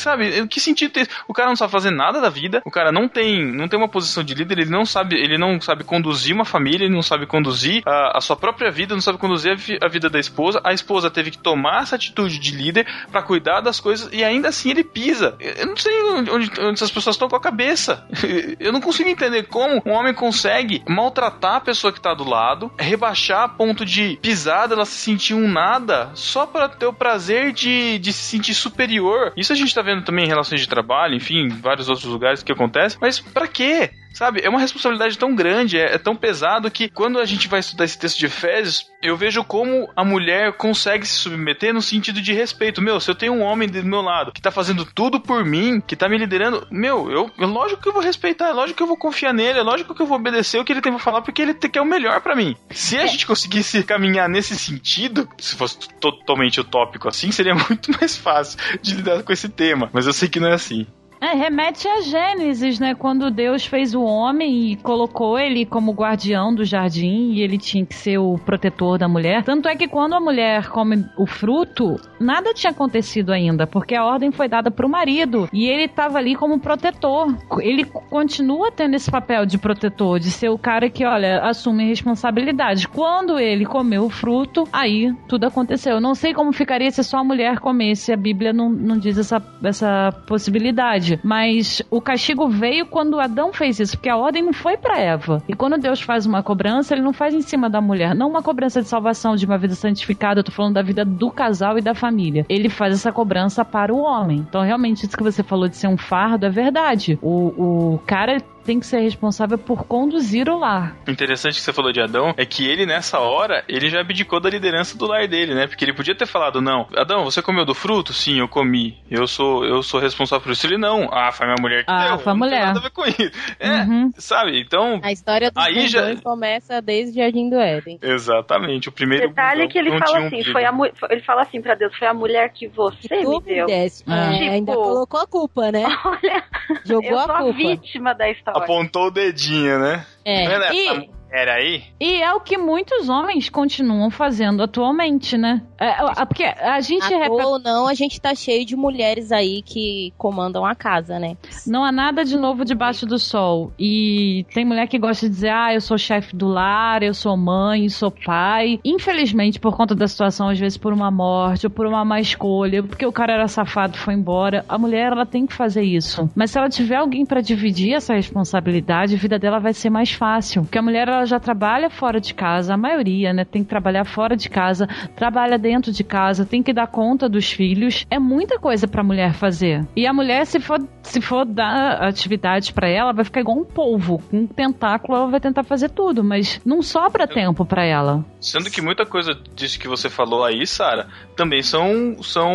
Speaker 4: sabe, que sentido tem? O cara não sabe fazer nada da vida, o cara não tem, não tem uma posição de líder, ele não sabe, ele não sabe conduzir uma família, ele não sabe conduzir a, a sua própria vida, não sabe conduzir a, a, vida da esposa. A esposa teve que tomar essa atitude de líder para cuidar das coisas e ainda assim ele pisa. Eu não sei onde, onde, essas pessoas estão com a cabeça. (laughs) Eu não consigo entender como um homem consegue maltratar a pessoa que tá do lado, rebaixar a ponto de pisar ela se sentir um nada só para ter o prazer de, de se sentir superior. Isso a gente tá vendo também em relações de trabalho, enfim, vários outros lugares que acontece. Mas para quê? Sabe? É uma responsabilidade tão grande, é, é tão pesado que quando a gente vai estudar esse texto de Efésios, eu vejo como a mulher consegue se submeter no sentido de respeito. Meu, se eu tenho um homem do meu lado que tá fazendo tudo por mim, que tá me liderando, meu, eu, eu lógico que eu vou respeitar, é lógico que eu vou confiar nele, é lógico que eu vou obedecer o que ele tem pra falar, porque ele quer o melhor para mim. Se a gente conseguisse caminhar nesse sentido, se fosse totalmente utópico assim, seria (laughs) muito mais fácil de lidar com esse tema. Mas eu sei que não é assim.
Speaker 5: É, remete a Gênesis, né? Quando Deus fez o homem e colocou ele como guardião do jardim e ele tinha que ser o protetor da mulher. Tanto é que quando a mulher come o fruto, nada tinha acontecido ainda, porque a ordem foi dada para o marido e ele estava ali como protetor. Ele continua tendo esse papel de protetor, de ser o cara que, olha, assume responsabilidade. Quando ele comeu o fruto, aí tudo aconteceu. Eu não sei como ficaria se só a mulher comesse. A Bíblia não, não diz essa, essa possibilidade. Mas o castigo veio quando Adão fez isso, porque a ordem não foi para Eva. E quando Deus faz uma cobrança, ele não faz em cima da mulher, não uma cobrança de salvação, de uma vida santificada, eu tô falando da vida do casal e da família. Ele faz essa cobrança para o homem. Então, realmente, isso que você falou de ser um fardo é verdade. O, o cara tem que ser responsável por conduzir o lar.
Speaker 4: O interessante que você falou de Adão é que ele, nessa hora, ele já abdicou da liderança do lar dele, né? Porque ele podia ter falado, não, Adão, você comeu do fruto? Sim, eu comi. Eu sou, eu sou responsável por isso. Ele não. Ah, foi minha mulher que
Speaker 5: ah,
Speaker 4: deu.
Speaker 5: Foi a mulher.
Speaker 4: nada a ver com isso. É, uhum. sabe? Então.
Speaker 2: A história do
Speaker 4: aí já...
Speaker 2: começa desde o Jardim do Éden.
Speaker 4: Exatamente. O primeiro.
Speaker 3: Detalhe que ele fala um assim, foi a ele fala assim pra Deus, foi a mulher que você que me deu.
Speaker 2: Desse. É, tipo, ainda colocou a culpa, né? (laughs)
Speaker 3: Olha, jogou eu sou a, culpa. a vítima da história.
Speaker 4: Apontou o dedinho, né?
Speaker 5: É.
Speaker 4: é
Speaker 5: e,
Speaker 4: era aí?
Speaker 5: E é o que muitos homens continuam fazendo atualmente, né? É, é porque a gente...
Speaker 2: rep... ou não, a gente tá cheio de mulheres aí que comandam a casa, né?
Speaker 5: Não há nada de novo debaixo do sol. E tem mulher que gosta de dizer, ah, eu sou chefe do lar, eu sou mãe, sou pai. Infelizmente, por conta da situação, às vezes por uma morte ou por uma má escolha, porque o cara era safado e foi embora, a mulher, ela tem que fazer isso. Mas se ela tiver alguém para dividir essa responsabilidade, a vida dela vai ser mais fácil. Porque a mulher, ela já trabalha fora de casa, a maioria, né? Tem que trabalhar fora de casa, trabalha dentro de casa, tem que dar conta dos filhos. É muita coisa pra mulher fazer. E a mulher, se for, se for dar atividade para ela, vai ficar igual um polvo. Com um tentáculo, ela vai tentar fazer tudo, mas não sobra tempo para ela.
Speaker 4: Sendo que muita coisa disso que você falou aí, Sara, também são. são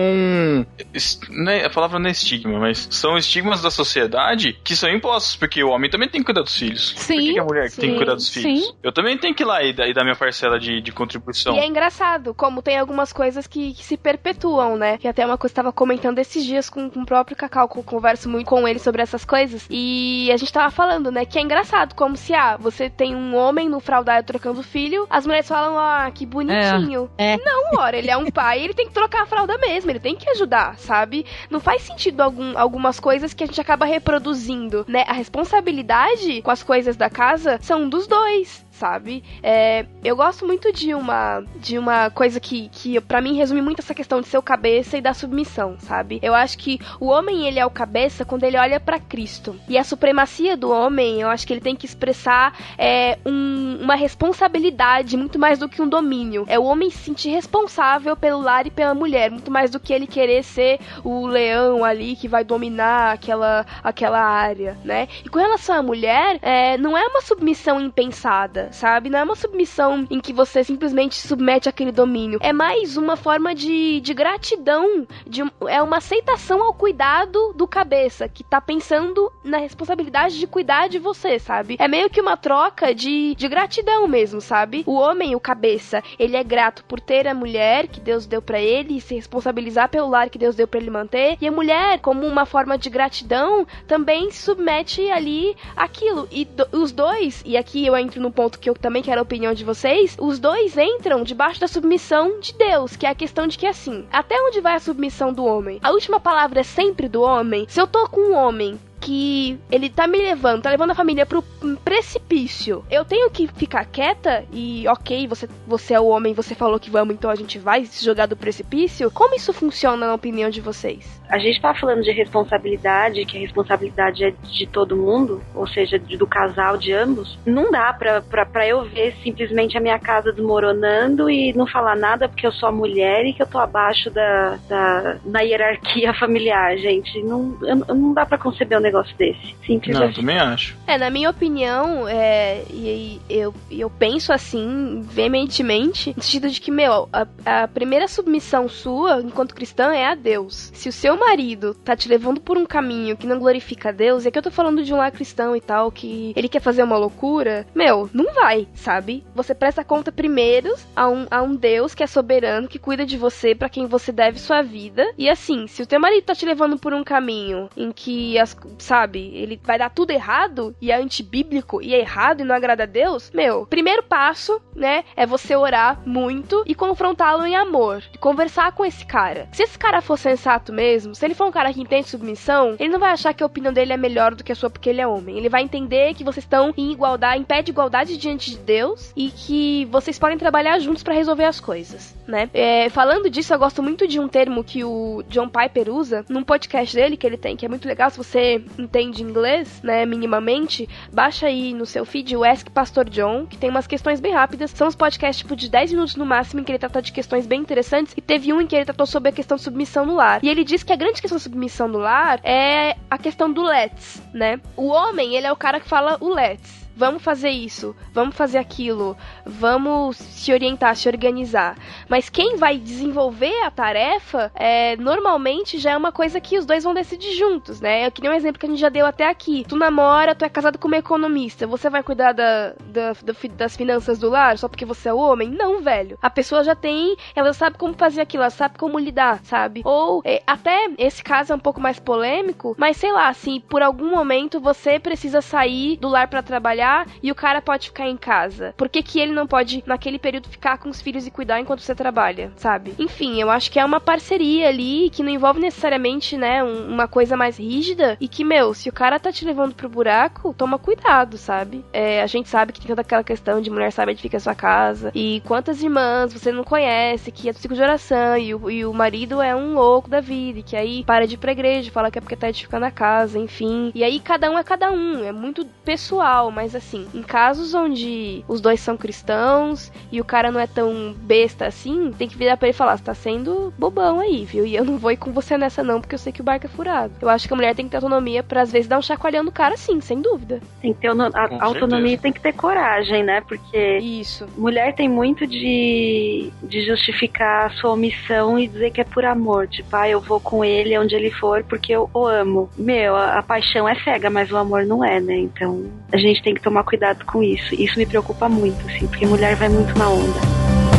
Speaker 4: né, a palavra não é estigma, mas são estigmas da sociedade que são impostos, porque o homem também tem que cuidar dos filhos.
Speaker 5: Sim.
Speaker 4: Por que, que a mulher
Speaker 5: sim,
Speaker 4: tem que cuidar dos filhos?
Speaker 5: Sim.
Speaker 4: Eu também tenho que ir lá e, dar minha parcela de, de contribuição.
Speaker 1: E é engraçado, como tem algumas coisas que, que se perpetuam, né? Que até uma coisa que eu tava comentando esses dias com, com o próprio Cacau, que eu converso muito com ele sobre essas coisas. E a gente tava falando, né? Que é engraçado, como se, ah, você tem um homem no fraldário trocando filho, as mulheres falam, ah, que bonitinho.
Speaker 2: É. é.
Speaker 1: Não, ora, ele é um pai, ele tem que trocar a fralda mesmo, ele tem que ajudar, sabe? Não faz sentido algum, algumas coisas que a gente acaba reproduzindo, né? A responsabilidade com as coisas da casa são dos dois Peace. Sabe? É, eu gosto muito de uma de uma coisa que, que para mim resume muito essa questão de ser o cabeça e da submissão, sabe? Eu acho que o homem ele é o cabeça quando ele olha para Cristo. E a supremacia do homem, eu acho que ele tem que expressar é, um, uma responsabilidade muito mais do que um domínio. É o homem se sentir responsável pelo lar e pela mulher, muito mais do que ele querer ser o leão ali que vai dominar aquela, aquela área, né? E com relação à mulher, é, não é uma submissão impensada sabe? Não é uma submissão em que você simplesmente submete aquele domínio. É mais uma forma de, de gratidão, de, é uma aceitação ao cuidado do cabeça, que tá pensando na responsabilidade de cuidar de você, sabe? É meio que uma troca de, de gratidão mesmo, sabe? O homem, o cabeça, ele é grato por ter a mulher que Deus deu para ele e se responsabilizar pelo lar que Deus deu para ele manter. E a mulher, como uma forma de gratidão, também submete ali aquilo. E do, os dois, e aqui eu entro no ponto que eu também quero a opinião de vocês, os dois entram debaixo da submissão de Deus, que é a questão de que assim, até onde vai a submissão do homem? A última palavra é sempre do homem. Se eu tô com um homem que ele tá me levando, tá levando a família pro precipício. Eu tenho que ficar quieta e, ok, você, você é o homem, você falou que vamos, então a gente vai se jogar do precipício. Como isso funciona na opinião de vocês?
Speaker 3: A gente tá falando de responsabilidade, que a responsabilidade é de todo mundo, ou seja, do casal, de ambos. Não dá pra, pra, pra eu ver simplesmente a minha casa desmoronando e não falar nada porque eu sou a mulher e que eu tô abaixo da, da, da hierarquia (laughs) familiar, gente. Não, não dá pra conceber um negócio desse. Simples
Speaker 4: Não, eu
Speaker 3: assim.
Speaker 4: também acho.
Speaker 1: É, na minha opinião, é, e, e eu, eu penso assim, veementemente, no sentido de que, meu, a, a primeira submissão sua, enquanto cristã, é a Deus. Se o seu marido tá te levando por um caminho que não glorifica a Deus, e aqui eu tô falando de um lar cristão e tal, que ele quer fazer uma loucura, meu, não vai, sabe? Você presta conta primeiro a um, a um Deus que é soberano, que cuida de você, para quem você deve sua vida. E assim, se o teu marido tá te levando por um caminho em que, as, sabe, ele vai dar tudo errado e é antibíblico e é errado e não agrada a Deus, meu, primeiro passo, né, é você orar muito e confrontá-lo em amor, e conversar com esse cara. Se esse cara for sensato mesmo, se ele for um cara que entende submissão, ele não vai achar que a opinião dele é melhor do que a sua porque ele é homem. Ele vai entender que vocês estão em igualdade, em pé de igualdade diante de Deus e que vocês podem trabalhar juntos para resolver as coisas, né? É, falando disso, eu gosto muito de um termo que o John Piper usa num podcast dele que ele tem, que é muito legal. Se você entende inglês, né, minimamente, baixa aí no seu feed o Ask Pastor John, que tem umas questões bem rápidas. São uns podcasts tipo de 10 minutos no máximo em que ele trata de questões bem interessantes. E teve um em que ele tratou sobre a questão de submissão no lar. E ele diz que a grande questão de submissão no lar é a questão do let's, né? O homem, ele é o cara que fala o let's vamos fazer isso, vamos fazer aquilo, vamos se orientar, se organizar. Mas quem vai desenvolver a tarefa, é, normalmente já é uma coisa que os dois vão decidir juntos, né? Eu queria um exemplo que a gente já deu até aqui. Tu namora, tu é casado com uma economista, você vai cuidar da, da, da, das finanças do lar só porque você é homem? Não, velho. A pessoa já tem, ela sabe como fazer aquilo, ela sabe como lidar, sabe? Ou é, até esse caso é um pouco mais polêmico, mas sei lá, assim, por algum momento você precisa sair do lar para trabalhar e o cara pode ficar em casa? Por que, que ele não pode, naquele período, ficar com os filhos e cuidar enquanto você trabalha, sabe? Enfim, eu acho que é uma parceria ali que não envolve necessariamente, né, um, uma coisa mais rígida e que, meu, se o cara tá te levando pro buraco, toma cuidado, sabe? É, a gente sabe que tem toda aquela questão de mulher sabe onde fica a sua casa e quantas irmãs você não conhece, que é do ciclo de oração e o, e o marido é um louco da vida e que aí para de ir pra igreja, fala que é porque tá edificando a casa, enfim. E aí cada um é cada um, é muito pessoal, mas assim, em casos onde os dois são cristãos e o cara não é tão besta assim, tem que virar pra ele e falar: você tá sendo bobão aí, viu? E eu não vou ir com você nessa não, porque eu sei que o barco é furado. Eu acho que a mulher tem que ter autonomia pra às vezes dar um chacoalhão no cara, sim, sem dúvida.
Speaker 3: Tem que ter a, autonomia tem que ter coragem, né? Porque
Speaker 1: Isso.
Speaker 3: mulher tem muito de, de justificar a sua omissão e dizer que é por amor. Tipo, ah, eu vou com ele onde ele for porque eu o amo. Meu, a, a paixão é cega, mas o amor não é, né? Então a gente tem que tomar cuidado com isso. Isso me preocupa muito, assim, porque mulher vai muito na onda.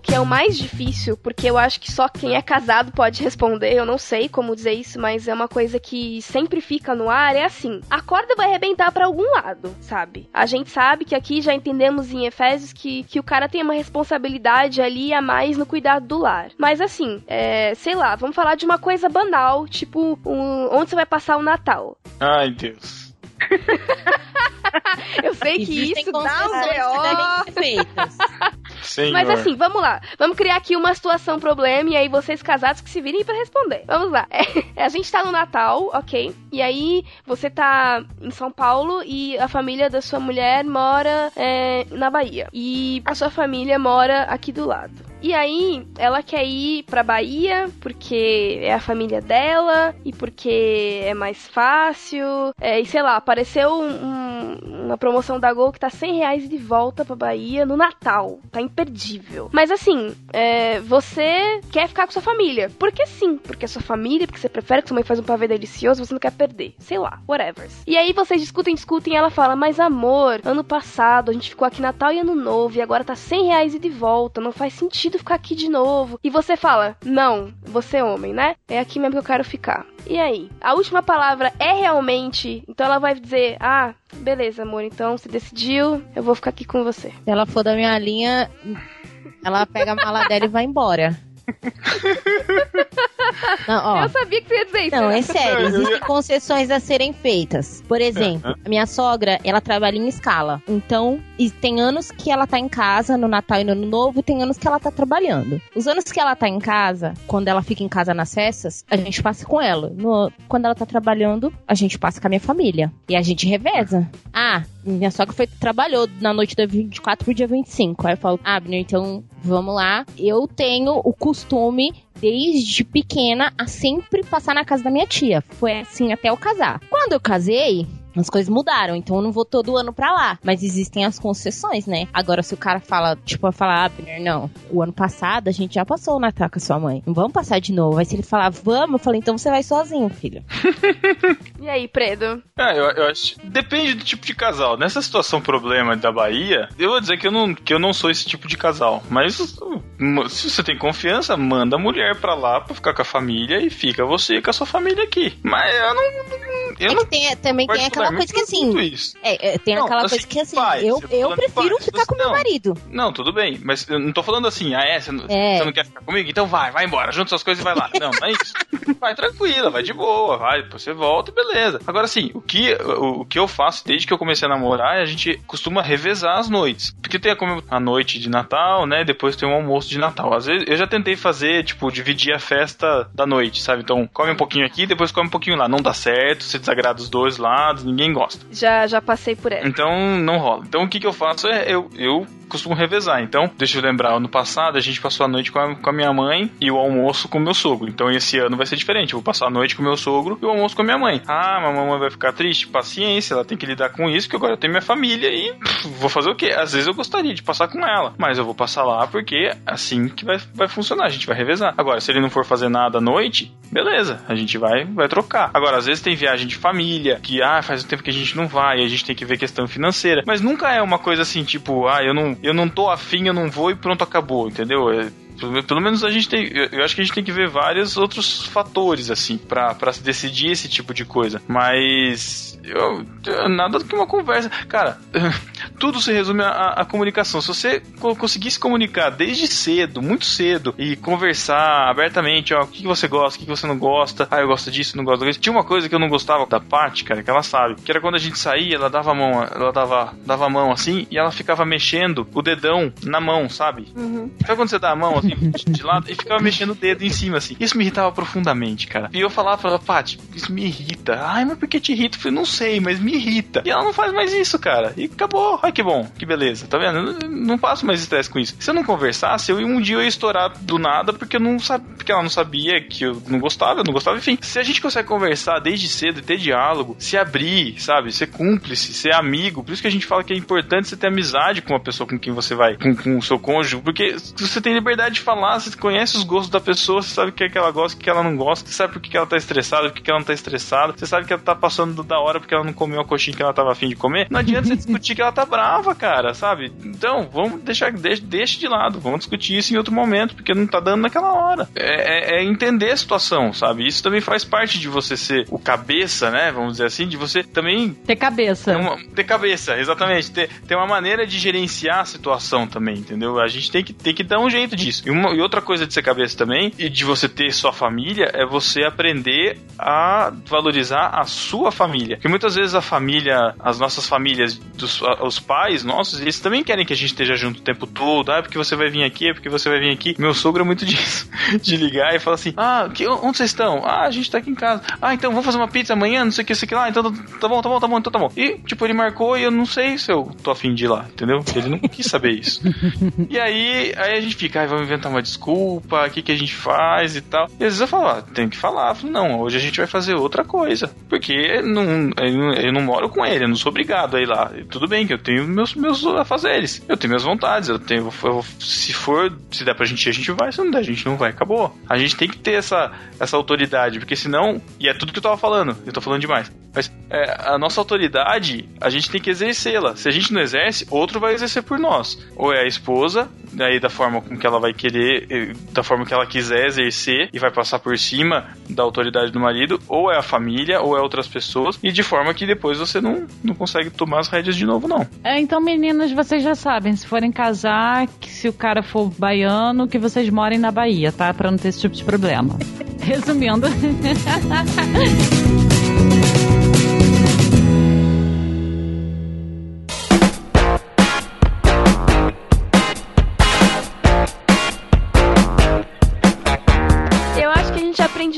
Speaker 1: Que é o mais difícil, porque eu acho que só quem é casado pode responder, eu não sei como dizer isso, mas é uma coisa que sempre fica no ar, é assim, a corda vai arrebentar pra algum lado, sabe? A gente sabe que aqui já entendemos em Efésios que, que o cara tem uma responsabilidade ali a mais no cuidado do lar. Mas assim, é, sei lá, vamos falar de uma coisa banal, tipo, um- onde você vai passar o Natal.
Speaker 4: Ai, Deus. (laughs) (laughs)
Speaker 1: Eu sei que
Speaker 2: Existem
Speaker 1: isso dá um
Speaker 2: que
Speaker 1: B.O.
Speaker 2: devem ser feitas.
Speaker 4: Senhor.
Speaker 1: Mas assim, vamos lá. Vamos criar aqui uma situação problema e aí vocês casados que se virem pra responder. Vamos lá. É, a gente tá no Natal, ok? E aí você tá em São Paulo e a família da sua mulher mora é, na Bahia. E a sua família mora aqui do lado. E aí, ela quer ir pra Bahia porque é a família dela e porque é mais fácil. É, e sei lá, apareceu um- um- uma promoção da Gol que tá 100 reais de volta pra Bahia no Natal. Tá imperdível. Mas assim, é, você quer ficar com sua família. Porque sim, porque é sua família, porque você prefere que sua mãe faz um pavê delicioso, você não quer perder. Sei lá, whatever. E aí vocês discutem, discutem e ela fala: Mas amor, ano passado a gente ficou aqui Natal e Ano Novo e agora tá 100 reais e de volta. Não faz sentido ficar aqui de novo. E você fala: Não, você é homem, né? É aqui mesmo que eu quero ficar. E aí? A última palavra é realmente. Então ela vai dizer: Ah, beleza, amor, então se decidiu, eu vou ficar aqui com você.
Speaker 2: Se ela for da minha linha, ela pega a mala dela e vai embora. Não, ó.
Speaker 1: Eu sabia que você ia dizer isso.
Speaker 2: Não, é sério, (laughs) existem concessões a serem feitas. Por exemplo, a minha sogra, ela trabalha em escala. Então, e tem anos que ela tá em casa no Natal e no Ano Novo, tem anos que ela tá trabalhando. Os anos que ela tá em casa, quando ela fica em casa nas festas, a gente passa com ela. No- quando ela tá trabalhando, a gente passa com a minha família. E a gente reveza. Ah, minha sogra foi, trabalhou na noite da 24 pro dia 25. Aí eu falo, ah, Abner, então vamos lá. Eu tenho o costume desde pequena a sempre passar na casa da minha tia. Foi assim até eu casar. Quando eu casei, as coisas mudaram, então eu não vou todo ano pra lá. Mas existem as concessões, né? Agora, se o cara fala, tipo, falar, Abner, não, o ano passado a gente já passou o Natal com a sua mãe. Não vamos passar de novo. Aí se ele falar, vamos, eu falei, então você vai sozinho, filho. (laughs)
Speaker 1: E aí, Predo?
Speaker 4: Ah, eu, eu acho. Depende do tipo de casal. Nessa situação problema da Bahia, eu vou dizer que eu não, que eu não sou esse tipo de casal. Mas uh, se você tem confiança, manda a mulher pra lá pra ficar com a família e fica você com a sua família aqui. Mas eu não. Eu
Speaker 2: É
Speaker 4: não
Speaker 2: que tem, também tem aquela coisa que assim. É, é, tem
Speaker 4: Não,
Speaker 2: aquela
Speaker 4: assim,
Speaker 2: coisa que assim,
Speaker 4: pai,
Speaker 2: eu, eu prefiro
Speaker 4: pai,
Speaker 2: ficar com meu
Speaker 4: não.
Speaker 2: marido.
Speaker 4: Não, tudo bem, mas eu não tô falando assim, ah, é, você não,
Speaker 2: É.
Speaker 4: você não quer ficar comigo? Então vai, vai embora, junta suas coisas e vai lá. Não, não é isso. Vai tranquila, vai de boa, vai, depois você volta e beleza. Agora sim, o que, o, o que eu faço desde que eu comecei a namorar é a gente costuma revezar as noites. Porque tem a, a noite de Natal, né? Depois tem o almoço de Natal. Às vezes eu já tentei fazer, tipo, dividir a festa da noite, sabe? Então come um pouquinho aqui, depois come um pouquinho lá. Não dá certo, você desagrada os dois lados, ninguém gosta.
Speaker 1: Já, já passei por essa.
Speaker 4: Então não rola. Então o que, que eu faço é eu, eu costumo revezar. Então, deixa eu lembrar, ano passado a gente passou a noite com a, com a minha mãe e o almoço com o meu sogro. Então esse ano vai ser diferente. Eu vou passar a noite com o meu sogro e o almoço com a minha mãe. Ah, mas a mamãe vai ficar triste? Paciência, ela tem que lidar com isso, que agora eu tenho minha família e pff, vou fazer o quê? Às vezes eu gostaria de passar com ela, mas eu vou passar lá porque é assim que vai, vai funcionar. A gente vai revezar. Agora, se ele não for fazer nada à noite, beleza, a gente vai, vai trocar. Agora, às vezes tem viagem de família, que ah, faz um tempo que a gente não vai, e a gente tem que ver questão financeira. Mas nunca é uma coisa assim, tipo, ah, eu não, eu não tô afim, eu não vou e pronto, acabou, entendeu? É, pelo menos a gente tem. Eu acho que a gente tem que ver vários outros fatores, assim, pra, pra se decidir esse tipo de coisa. Mas. Eu, eu- nada do que uma conversa. Cara, (laughs) tudo se resume à, comunicação. Se você co- conseguir se comunicar desde cedo, muito cedo, e conversar abertamente, ó, o que você gosta, o que você não gosta, ah, eu gosto disso, não gosto disso. Tinha uma coisa que eu não gostava da Paty, cara, que ela sabe, que era quando a gente saía, ela dava a mão, ela dava, dava a mão assim, e ela ficava mexendo o dedão na mão, sabe? Sabe quando você dá a mão assim, de, de lado, e ficava mexendo o dedo em cima, assim. Isso me irritava profundamente, cara. E eu falava pra ela, Paty, isso me irrita. Ai, mas por que te irrita? Eu falei, não sei, mas me irrita. E ela não faz mais isso, cara. E acabou. Ai, que bom, que beleza. Tá vendo? Eu não- passo mais estresse com isso. Se eu não conversasse, eu um dia eu ia estourar do nada porque eu não sabia, porque ela não sabia que eu não gostava, eu não gostava, enfim. Se a gente consegue conversar desde cedo, ter diálogo, se abrir, sabe? Ser cúmplice, ser amigo. Por isso que a gente fala que é importante você ter amizade com a pessoa com quem você vai, com, com o seu cônjuge, porque você tem liberdade de falar, você conhece os gostos da pessoa, você sabe o que é que ela gosta, o que ela não gosta, você sabe por que ela tá estressada, por que que ela não tá estressada, você sabe que ela tá passando da hora porque ela não comeu a coxinha que ela tava afim de comer. Não adianta você (laughs) discutir que ela tá brava, cara, sabe? Então, vamos deixar, deixa, deixa de lado, vamos discutir isso em outro momento, porque não tá dando naquela hora. É, é- é entender a situação, sabe? Isso também faz parte de você ser o cabeça, né? Vamos dizer assim, de você também
Speaker 5: Ter cabeça.
Speaker 4: ter, uma- ter cabeça, exatamente. Ter, ter uma maneira de gerenciar a situação também, entendeu? A gente tem que, tem que dar um jeito disso. E, uma- e outra coisa de ser cabeça também, e de você ter sua família, é você aprender a valorizar a sua família. Porque muitas vezes a família, as nossas famílias, dos, os pais nossos, eles também querem que a gente esteja junto o tempo todo. Ah, é porque você vai vir aqui, é porque você vai vir aqui. Meu sogro é muito (laughs) disso. De ligar e falar assim: Ah, que, onde vocês estão? Ah, a gente tá aqui em casa. Ah, então vamos fazer uma pizza amanhã, não sei o que, sei que lá. Então tá bom, tá bom, tá bom, então tá bom. E, tipo, ele marcou e eu não sei se eu tô afim de ir lá, entendeu? Ele não quis saber isso. (laughs) E aí, aí a gente fica, ai, vamos inventar uma desculpa, o que, que a gente faz e tal. E às vezes eu falo, ah, tem que falar. Eu falo, não, hoje a gente vai fazer outra coisa. Porque não, eu, não- moro com ele, eu não sou obrigado a ir lá. E tudo bem que eu tenho meus, meus afazeres, eu tenho minhas vontades, eu tenho. eu- se for, se der pra gente ir, a gente vai, se não der, a gente não vai, acabou. A gente tem que ter essa, essa autoridade, porque senão. E é tudo que eu tava falando, eu tô falando demais. Mas é, a nossa autoridade, a gente tem que exercê-la. Se a gente não exerce, outro vai exercer por nós. Ou é a esposa, daí da forma com que ela vai querer, da forma que ela quiser exercer e vai passar por cima da autoridade do marido, ou é a família, ou é outras pessoas, e de forma que depois você não, não consegue tomar as rédeas de novo, não.
Speaker 5: É, então, meninas, vocês já sabem, se forem casar, que se o cara for baiano, que vocês morem na Bahia, tá? Pra não ter esse tipo de problema. (laughs) Resumindo. (laughs)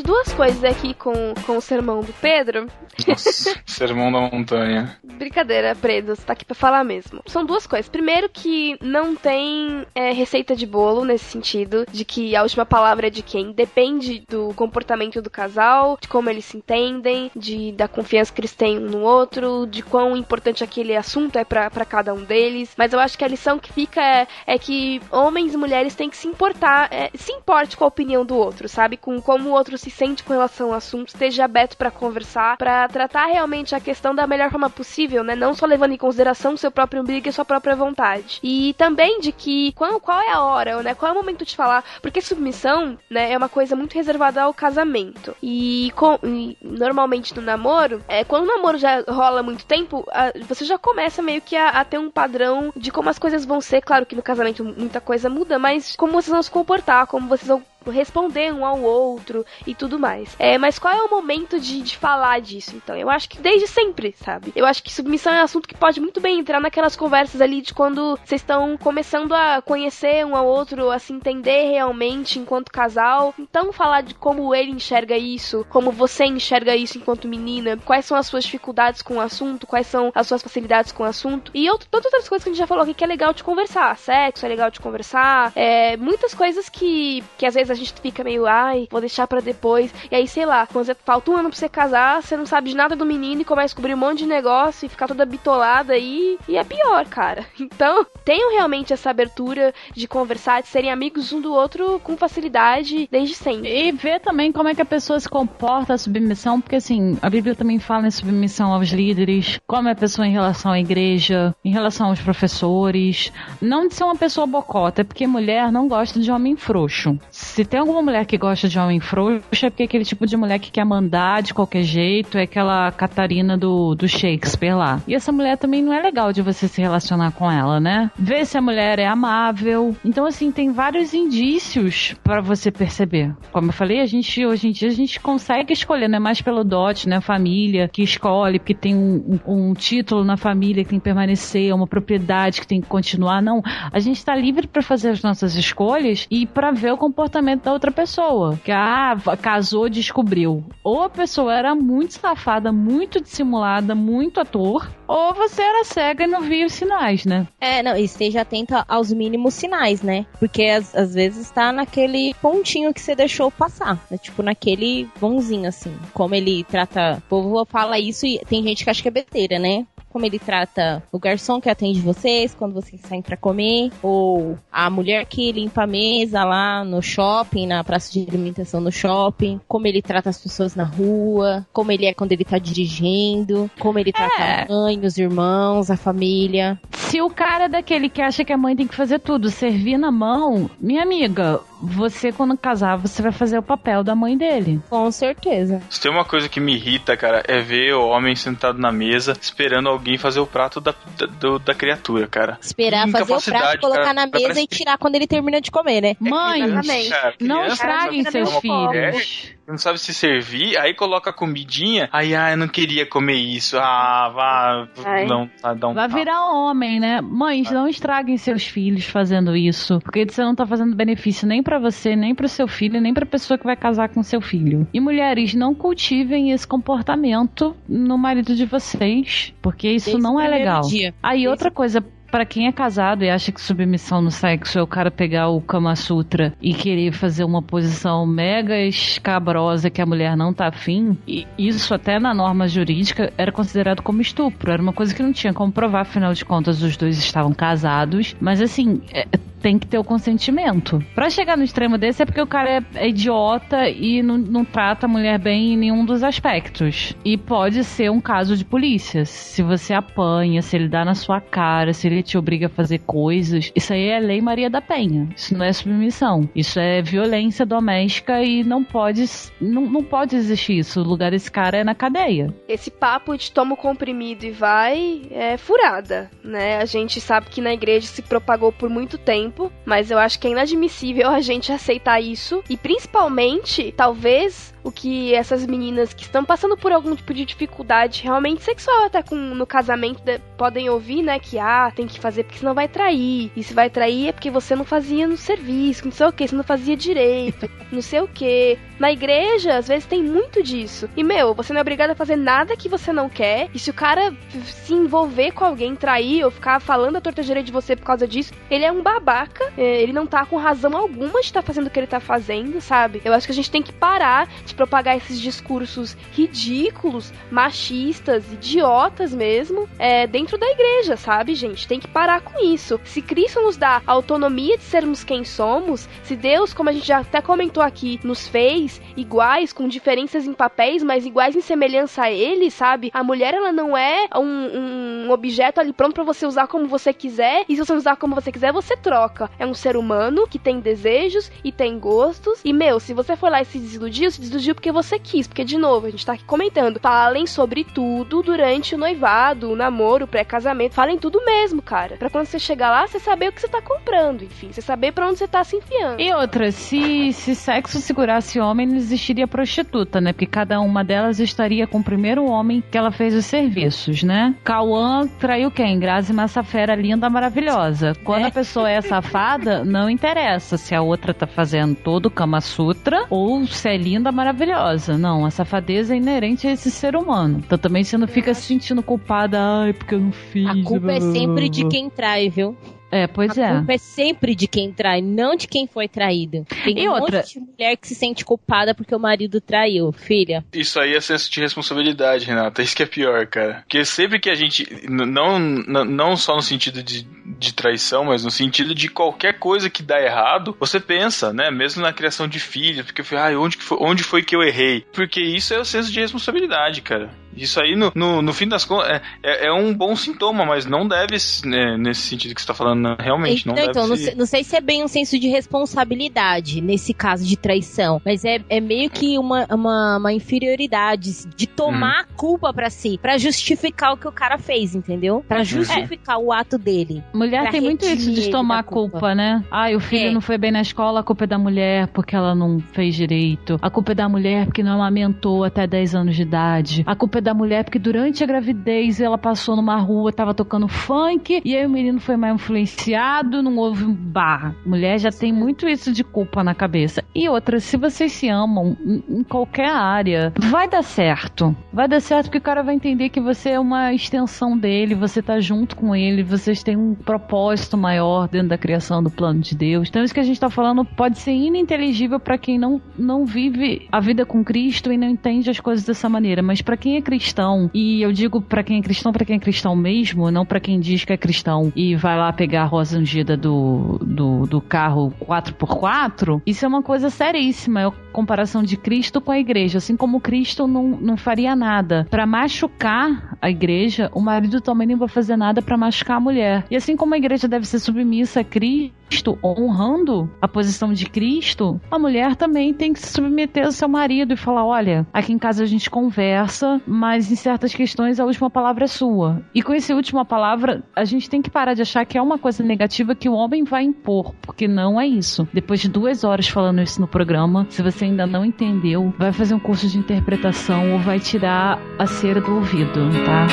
Speaker 1: duas coisas aqui com, com o sermão do Pedro.
Speaker 4: Nossa, (laughs) sermão da montanha.
Speaker 1: Brincadeira, Pedro, você tá aqui pra falar mesmo. São duas coisas. Primeiro que não tem é, receita de bolo nesse sentido, de que a última palavra é de quem. Depende do comportamento do casal, de como eles se entendem, de da confiança que eles têm um no outro, de quão importante aquele assunto é pra pra cada um deles. Mas eu acho que a lição que fica é, é que homens e mulheres têm que se importar, é, se importe com a opinião do outro, sabe? Com como o outro se sente com relação ao assunto, esteja aberto pra conversar, pra tratar realmente a questão da melhor forma possível, né? Não só levando em consideração o seu próprio umbigo e sua própria vontade. E também de que qual, qual é a hora, né? Qual é o momento de falar? Porque submissão, né, é uma coisa muito reservada ao casamento. E, com, e normalmente no namoro, é, quando o namoro já rola muito tempo, a- você já começa meio que a, a ter um padrão de como as coisas vão ser. Claro que no casamento muita coisa muda, mas como vocês vão se comportar, como vocês vão responder um ao outro e tudo mais. É, mas qual é o momento de, de falar disso, então? Eu acho que desde sempre, sabe? Eu acho que submissão é um assunto que pode muito bem entrar naquelas conversas ali de quando vocês estão começando a conhecer um ao outro, a se entender realmente enquanto casal. Então, falar de como ele enxerga isso, como você enxerga isso enquanto menina, quais são as suas dificuldades com o assunto, quais são as suas facilidades com o assunto. E outro, todas outras coisas que a gente já falou aqui que é legal de conversar. Sexo é legal de conversar. É, muitas coisas que, que às vezes a gente fica meio, ai, vou deixar pra depois. E aí, sei lá, quando você falta um ano pra você casar, você não sabe de nada do menino e começa a descobrir um monte de negócio e ficar toda bitolada aí. E é pior, cara. (laughs) Então, tenham realmente essa abertura de conversar, de serem amigos um do outro com facilidade desde sempre.
Speaker 5: E ver também como é que a pessoa se comporta a submissão, porque assim, a Bíblia também fala em submissão aos líderes, como é a pessoa em relação à igreja, em relação aos professores. Não de ser uma pessoa bocota, é porque mulher não gosta de homem frouxo. Se tem alguma mulher que gosta de homem frouxo, é porque é aquele tipo de mulher que quer mandar de qualquer jeito, é aquela Catarina do, do Shakespeare lá. E essa mulher também não é legal de você se relacionar com ela, né? Ver se a mulher é amável. Então, assim, tem vários indícios para você perceber. Como eu falei, a gente hoje em dia a gente consegue escolher, não é mais pelo dote, né? Família que escolhe, porque tem um, um, um título na família que tem que permanecer, uma propriedade que tem que continuar. Não. A gente está livre para fazer as nossas escolhas e para ver o comportamento da outra pessoa. Que, ah, casou, descobriu. Ou a pessoa era muito safada, muito dissimulada, muito ator, ou você era cega e não via os sinais, né?
Speaker 2: É, não, e esteja atento aos mínimos sinais, né? Porque às, às vezes tá naquele pontinho que você deixou passar. Né? Tipo, naquele bonzinho, assim. Como ele trata. O povo fala isso e tem gente que acha que é besteira, né? como ele trata o garçom que atende vocês quando vocês saem para comer, ou a mulher que limpa a mesa lá no shopping, na praça de alimentação no shopping, como ele trata as pessoas na rua, como ele é quando ele tá dirigindo, como ele trata
Speaker 5: É.
Speaker 2: a mãe, os irmãos, a família.
Speaker 5: Se o cara é daquele que acha que a mãe tem que fazer tudo, servir na mão, minha amiga, você quando casar, você vai fazer o papel da mãe dele.
Speaker 2: Com certeza.
Speaker 4: Se tem uma coisa que me irrita, cara, é ver o homem sentado na mesa esperando alguém fazer o prato da, da, do- da criatura, cara.
Speaker 2: Esperar fazer o prato, colocar
Speaker 4: cara.
Speaker 2: na mesa
Speaker 4: Parece
Speaker 2: e tirar quando ele termina de comer, né?
Speaker 5: Mães,
Speaker 4: Cara,
Speaker 5: não estraguem seus filhos.
Speaker 4: Não sabe se servir, aí coloca a comidinha, aí, ah, eu não queria comer isso, ah, vá,
Speaker 5: Ai.
Speaker 4: não, ah, dá um
Speaker 5: Vai virar homem, né? Mães, não estraguem seus filhos fazendo isso, porque você não tá fazendo benefício nem pra você, nem pro seu filho, nem pra pessoa que vai casar com seu filho. E mulheres, não cultivem esse comportamento no marido de vocês, porque isso
Speaker 2: Desde
Speaker 5: não é legal.
Speaker 2: dia.
Speaker 5: Aí outra coisa Pra quem é casado e acha que submissão no sexo é o cara pegar o Kama Sutra e querer fazer uma posição mega escabrosa que a mulher não tá afim, e isso até na norma jurídica era considerado como estupro. Era uma coisa que não tinha como provar, afinal de contas os dois estavam casados. Mas assim, é- tem que ter o consentimento. Pra chegar no extremo desse é porque o cara é, é idiota e não, não trata a mulher bem em nenhum dos aspectos. E pode ser um caso de polícia. Se você apanha, se ele dá na sua cara, se ele te obriga a fazer coisas, isso aí é lei Maria da Penha. Isso não é submissão. Isso é violência doméstica e não pode, não, não pode existir isso. O lugar desse cara é na cadeia.
Speaker 1: Esse papo de toma o comprimido e vai é furada, né? A gente sabe que na igreja se propagou por muito tempo tempo, mas eu acho que é inadmissível a gente aceitar isso e principalmente, talvez o que essas meninas que estão passando por algum tipo de dificuldade realmente sexual até com no casamento de, podem ouvir, né, que ah, tem que fazer porque senão vai trair. E se vai trair é porque você não fazia no serviço, não sei o que, você não fazia direito, (laughs) não sei o que. Na igreja, às vezes tem muito disso. E meu, você não é obrigado a fazer nada que você não quer. E se o cara se envolver com alguém, trair ou ficar falando a torta de você por causa disso, ele é um babaca. É, ele não tá com razão alguma de estar tá fazendo o que ele tá fazendo, sabe? Eu acho que a gente tem que parar de propagar esses discursos ridículos, machistas, idiotas mesmo, é, dentro da igreja, sabe, gente? Tem que parar com isso. Se Cristo nos dá a autonomia de sermos quem somos, se Deus, como a gente já até comentou aqui, nos fez iguais, com diferenças em papéis, mas iguais em semelhança a Ele, sabe? A mulher, ela não é um, um objeto ali pronto para você usar como você quiser, e se você usar como você quiser, você troca. É um ser humano que tem desejos e tem gostos, e meu, se você for lá e se desiludiu, se desiludiu porque você quis, porque de novo, a gente tá aqui comentando, falem sobre tudo durante o noivado, o namoro, o pré-casamento, falem tudo mesmo, cara. Pra quando você chegar lá, você saber o que você tá comprando, enfim, você saber para onde você tá se enfiando.
Speaker 5: E outra, se, se sexo segurasse homem, não existiria prostituta, né? Porque cada uma delas estaria com o primeiro homem que ela fez os serviços, né? Cauã traiu quem? Grazi Massafera, linda, maravilhosa. Quando é. a pessoa é safada, não interessa se a outra tá fazendo todo o Kama Sutra ou se é linda, maravilhosa. Não, a safadeza é inerente a esse ser humano. Então também você não fica se sentindo culpada, ai, porque eu não fiz.
Speaker 2: A culpa é sempre de quem trai, viu?
Speaker 5: É, pois
Speaker 2: a
Speaker 5: é.
Speaker 2: A culpa é sempre de quem trai, não de quem foi traído. Tem e um outra... monte de mulher que se sente culpada porque o marido traiu, filha.
Speaker 4: Isso aí é senso de responsabilidade, Renata. Isso que é pior, cara. Porque sempre que a gente, não, não só no sentido de, de traição, mas no sentido de qualquer coisa que dá errado, você pensa, né? Mesmo na criação de filhos, porque foi, ai, onde, que foi, onde foi que eu errei? Porque isso é o senso de responsabilidade, cara. Isso aí, no, no, no fim das contas, é, é, é, um bom sintoma, mas não deve, né, nesse sentido que você está falando, realmente,
Speaker 2: então,
Speaker 4: não
Speaker 2: então,
Speaker 4: deve
Speaker 2: não,
Speaker 4: ser...
Speaker 2: sei, não sei se é bem um senso de responsabilidade nesse caso de traição, mas é, é meio que uma, uma, uma inferioridade de tomar hum. a culpa para si, para justificar o que o cara fez, entendeu? Para justificar o ato dele.
Speaker 5: Mulher tem muito isso de tomar a culpa. culpa, né? Ai, o filho é. não foi bem na escola, a culpa é da mulher porque ela não fez direito. A culpa é da mulher porque não amamentou até 10 anos de idade. A culpa é da mulher porque durante a gravidez ela passou numa rua, tava tocando funk, e aí o menino foi mais influenciado, não houve um bar. Mulher já tem muito isso de culpa na cabeça. E outra, se vocês se amam em qualquer área, vai dar certo. Vai dar certo porque o cara vai entender que você é uma extensão dele, você tá junto com ele, vocês têm um propósito maior dentro da criação do plano de Deus. Então isso que a gente tá falando pode ser ininteligível para quem não, não vive a vida com Cristo e não entende as coisas dessa maneira, mas para quem é cristão, e eu digo para quem é cristão, para quem é cristão mesmo, não para quem diz que é cristão. E vai lá pegar a rosa ungida do, do, do carro 4x4, isso é uma coisa seríssima, é a comparação de Cristo com a igreja, assim como Cristo não, não faria nada para machucar a igreja, o marido também não vai fazer nada para machucar a mulher. E assim como a igreja deve ser submissa a Cristo, honrando a posição de Cristo, a mulher também tem que se submeter ao seu marido e falar: olha, aqui em casa a gente conversa, mas em certas questões a última palavra é sua. E com essa última palavra, a gente tem que parar de achar que é uma coisa negativa que o homem vai impor, porque não é isso. Depois de duas horas falando isso no programa, se você ainda não entendeu, vai fazer um curso de interpretação ou vai tirar a cera do ouvido, tá?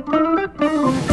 Speaker 1: Thank you.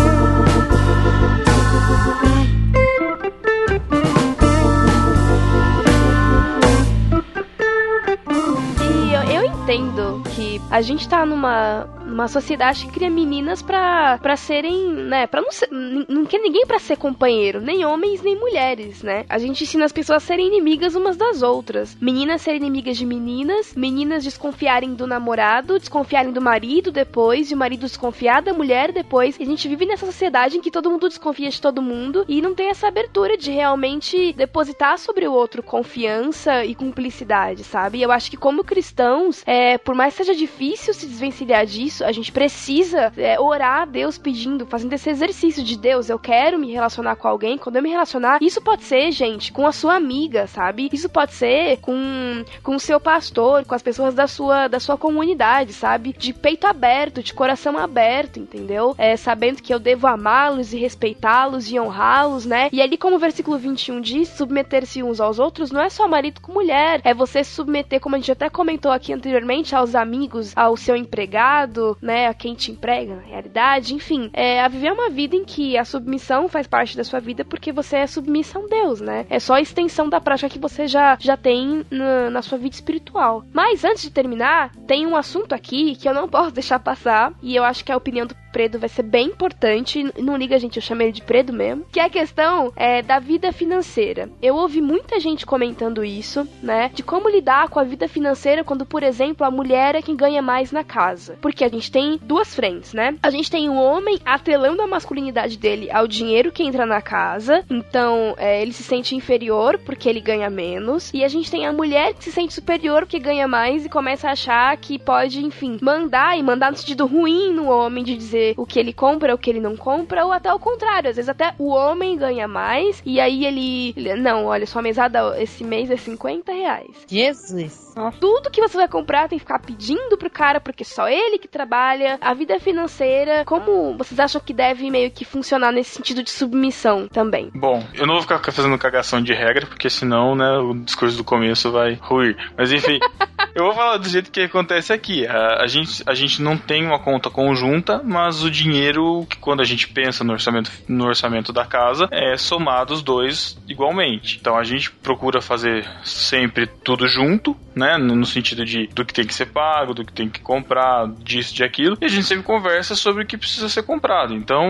Speaker 1: Entendo que a gente tá numa uma sociedade que cria meninas pra, pra serem, né, pra não ser, não quer ninguém pra ser companheiro, nem homens, nem mulheres, né? A gente ensina as pessoas a serem inimigas umas das outras. Meninas serem inimigas de meninas, meninas desconfiarem do namorado, desconfiarem do marido depois, e o marido desconfiar da mulher depois. E a gente vive nessa sociedade em que todo mundo desconfia de todo mundo e não tem essa abertura de realmente depositar sobre o outro confiança e cumplicidade, sabe? E eu acho que como cristãos, é, por mais que seja difícil se desvencilhar disso, a gente precisa é, orar a Deus pedindo, fazendo esse exercício de Deus, eu quero me relacionar com alguém, quando eu me relacionar, isso pode ser, gente, com a sua amiga, sabe? Isso pode ser com, com o seu pastor, com as pessoas da sua, da sua comunidade, sabe? De peito aberto, de coração aberto, entendeu? É, sabendo que eu devo amá-los e respeitá-los e honrá-los, né? E ali, como o versículo 21 diz, submeter-se uns aos outros não é só marido com mulher, é você submeter, como a gente até comentou aqui anteriormente, aos amigos, ao seu empregado, né? A quem te emprega, na realidade, enfim, é a viver uma vida em que a submissão faz parte da sua vida porque você é submissa a Deus, né? É só a extensão da prática que você já, já tem na, na sua vida espiritual. Mas antes de terminar, tem um assunto aqui que eu não posso (laughs) deixar passar e eu acho que a opinião do Predo vai ser bem importante. Não liga, gente, eu chamei ele de Predo mesmo. Que é a questão é, da vida financeira. Eu ouvi muita gente comentando isso, né? De como lidar com a vida financeira quando, por exemplo, a mulher é quem ganha mais na casa. Porque a gente tem duas frentes, né? A gente tem o homem atrelando a masculinidade dele ao dinheiro que entra na casa. Então, é, ele se sente inferior porque ele ganha menos. E a gente tem a mulher que se sente superior porque ganha mais e começa a achar que pode, enfim, mandar e mandar no sentido ruim no homem de dizer o que ele compra, o que ele não compra, ou até o contrário. Às vezes até o homem ganha mais e aí ele. Não, olha, sua mesada esse mês é 50 reais.
Speaker 2: Jesus.
Speaker 1: Tudo que você vai comprar tem que ficar pedindo pro cara, porque só ele que trabalha. A vida financeira, como vocês acham que deve meio que funcionar nesse sentido de submissão também?
Speaker 4: Bom, eu não vou ficar fazendo cagação de regra, porque senão, né, o discurso do começo vai ruir. Mas enfim, (laughs) eu vou falar do jeito que acontece aqui. A, a, gente, a gente não tem uma conta conjunta, mas o dinheiro que quando a gente pensa no orçamento, no orçamento da casa é somado os dois igualmente. Então a gente procura fazer sempre tudo junto, né? No sentido de do que tem que ser pago, do que tem que comprar, disso, de aquilo. E a gente sempre conversa sobre o que precisa ser comprado. Então,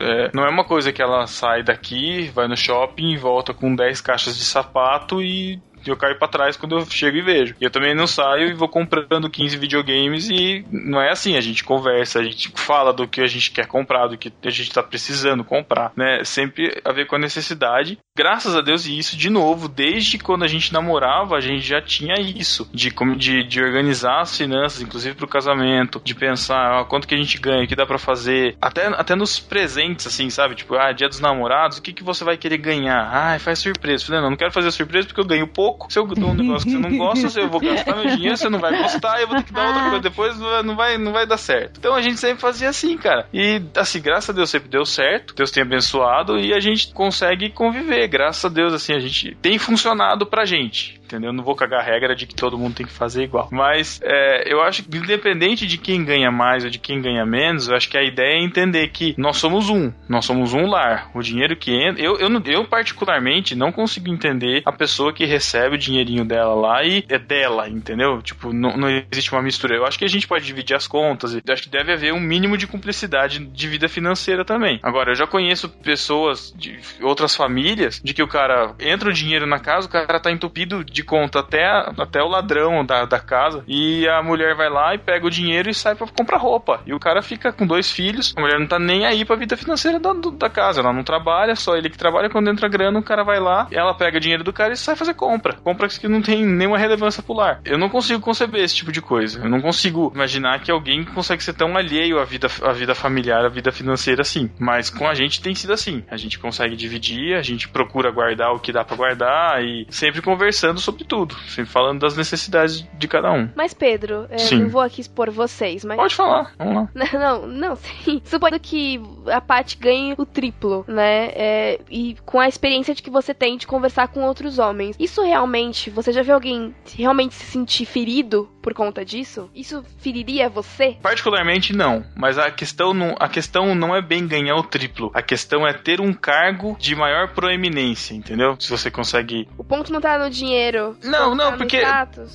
Speaker 4: é, não é uma coisa que ela sai daqui, vai no shopping volta com 10 caixas de sapato e eu caio para trás quando eu chego e vejo. E eu também não saio e vou comprando 15 videogames e não é assim, a gente conversa, a gente fala do que a gente quer comprar, do que a gente tá precisando comprar, né? Sempre a ver com a necessidade. Graças a Deus, e isso de novo, desde quando a gente namorava, a gente já tinha isso, de, de, de organizar as finanças, inclusive pro casamento, de pensar ah, quanto que a gente ganha, o que dá para fazer, até, até nos presentes, assim, sabe? Tipo, ah, dia dos namorados, o que, que você vai querer ganhar? Ah, faz surpresa. Falei, não, não quero fazer surpresa porque eu ganho pouco pouco. Se eu dou um negócio que você não gosta, eu vou gastar meu dinheiro, você não vai gostar, eu vou ter que dar outra coisa depois, não vai, não vai dar certo. Então a gente sempre fazia assim, cara. E assim, graças a Deus sempre deu certo, Deus tem abençoado e a gente consegue conviver. Graças a Deus, assim, a gente tem funcionado pra gente entendeu? Não vou cagar a regra de que todo mundo tem que fazer igual. Mas é, eu acho que, independente de quem ganha mais ou de quem ganha menos, eu acho que a ideia é entender que nós somos um, nós somos um lar. O dinheiro que entra. Eu, eu, eu particularmente, não consigo entender a pessoa que recebe o dinheirinho dela lá e é dela, entendeu? Tipo, não, não existe uma mistura. Eu acho que a gente pode dividir as contas. Eu acho que deve haver um mínimo de cumplicidade de vida financeira também. Agora, eu já conheço pessoas de outras famílias de que o cara entra o dinheiro na casa, o cara tá entupido de de conta até, até o ladrão da, da casa. E a mulher vai lá e pega o dinheiro e sai pra comprar roupa. E o cara fica com dois filhos. A mulher não tá nem aí pra vida financeira da, da casa. Ela não trabalha, só ele que trabalha. Quando entra grana, o cara vai lá, ela pega o dinheiro do cara e sai fazer compra. Compras que não tem nenhuma relevância pro lar. Eu não consigo conceber esse tipo de coisa. Eu não consigo imaginar que alguém consegue ser tão alheio à vida, à vida familiar, à vida financeira assim. Mas com a gente tem sido assim. A gente consegue dividir, a gente procura guardar o que dá para guardar e sempre conversando sobre sobre tudo, sempre falando das necessidades de cada um.
Speaker 1: Mas, Pedro, eu não vou aqui expor vocês, mas.
Speaker 4: Pode falar, vamos lá. (laughs)
Speaker 1: Não, não, sim. Supondo que a Paty ganhe o triplo, né? É, e com a experiência de que você tem de conversar com outros homens. Isso realmente, você já viu alguém realmente se sentir ferido por conta disso? Isso feriria você?
Speaker 4: Particularmente não, mas a questão não, a questão não é bem ganhar o triplo. A questão é ter um cargo de maior proeminência, entendeu? Se você consegue.
Speaker 1: O ponto não tá no dinheiro.
Speaker 4: Não, não, porque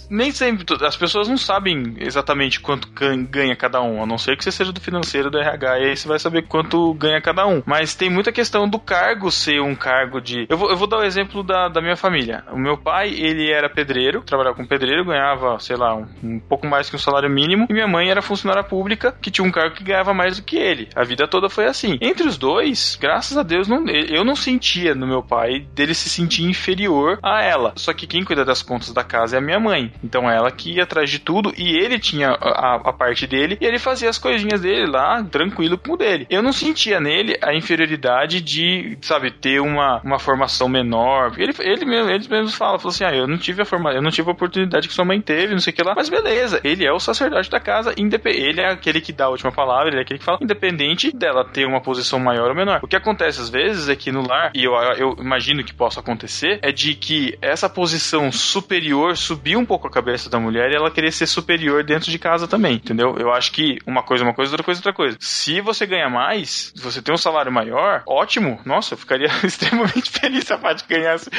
Speaker 4: nem sempre as pessoas não sabem exatamente quanto ganha cada um, a não ser que você seja do financeiro do RH, e aí você vai saber quanto ganha cada um. Mas tem muita questão do cargo ser um cargo de. Eu vou, eu vou dar o um exemplo da, da minha família. O meu pai, ele era pedreiro, trabalhava com pedreiro, ganhava, sei lá, um, um pouco mais que um salário mínimo, e minha mãe era funcionária pública, que tinha um cargo que ganhava mais do que ele. A vida toda foi assim. Entre os dois, graças a Deus, não, eu não sentia no meu pai dele se sentir inferior a ela. Só que quem cuida das contas da casa é a minha mãe. Então ela que ia atrás de tudo e ele tinha a, a parte dele e ele fazia as coisinhas dele lá, tranquilo com o dele. Eu não sentia nele a inferioridade de, sabe, ter uma, uma formação menor. Ele, ele mesmo, eles mesmos falam, falou assim: ah, eu não tive a forma, eu não tive a oportunidade que sua mãe teve, não sei o que lá. Mas beleza, ele é o sacerdote da casa, ele é aquele que dá a última palavra, ele é aquele que fala, independente dela ter uma posição maior ou menor. O que acontece às vezes é que no lar, e eu, eu imagino que possa acontecer, é de que essa posição superior subiu um pouco a cabeça da mulher e ela querer ser superior dentro de casa também, entendeu? Eu acho que uma coisa é uma coisa, outra coisa é outra coisa. Se você ganha mais, se você tem um salário maior, ótimo. Nossa, eu ficaria (laughs) extremamente feliz se a Paty ganhasse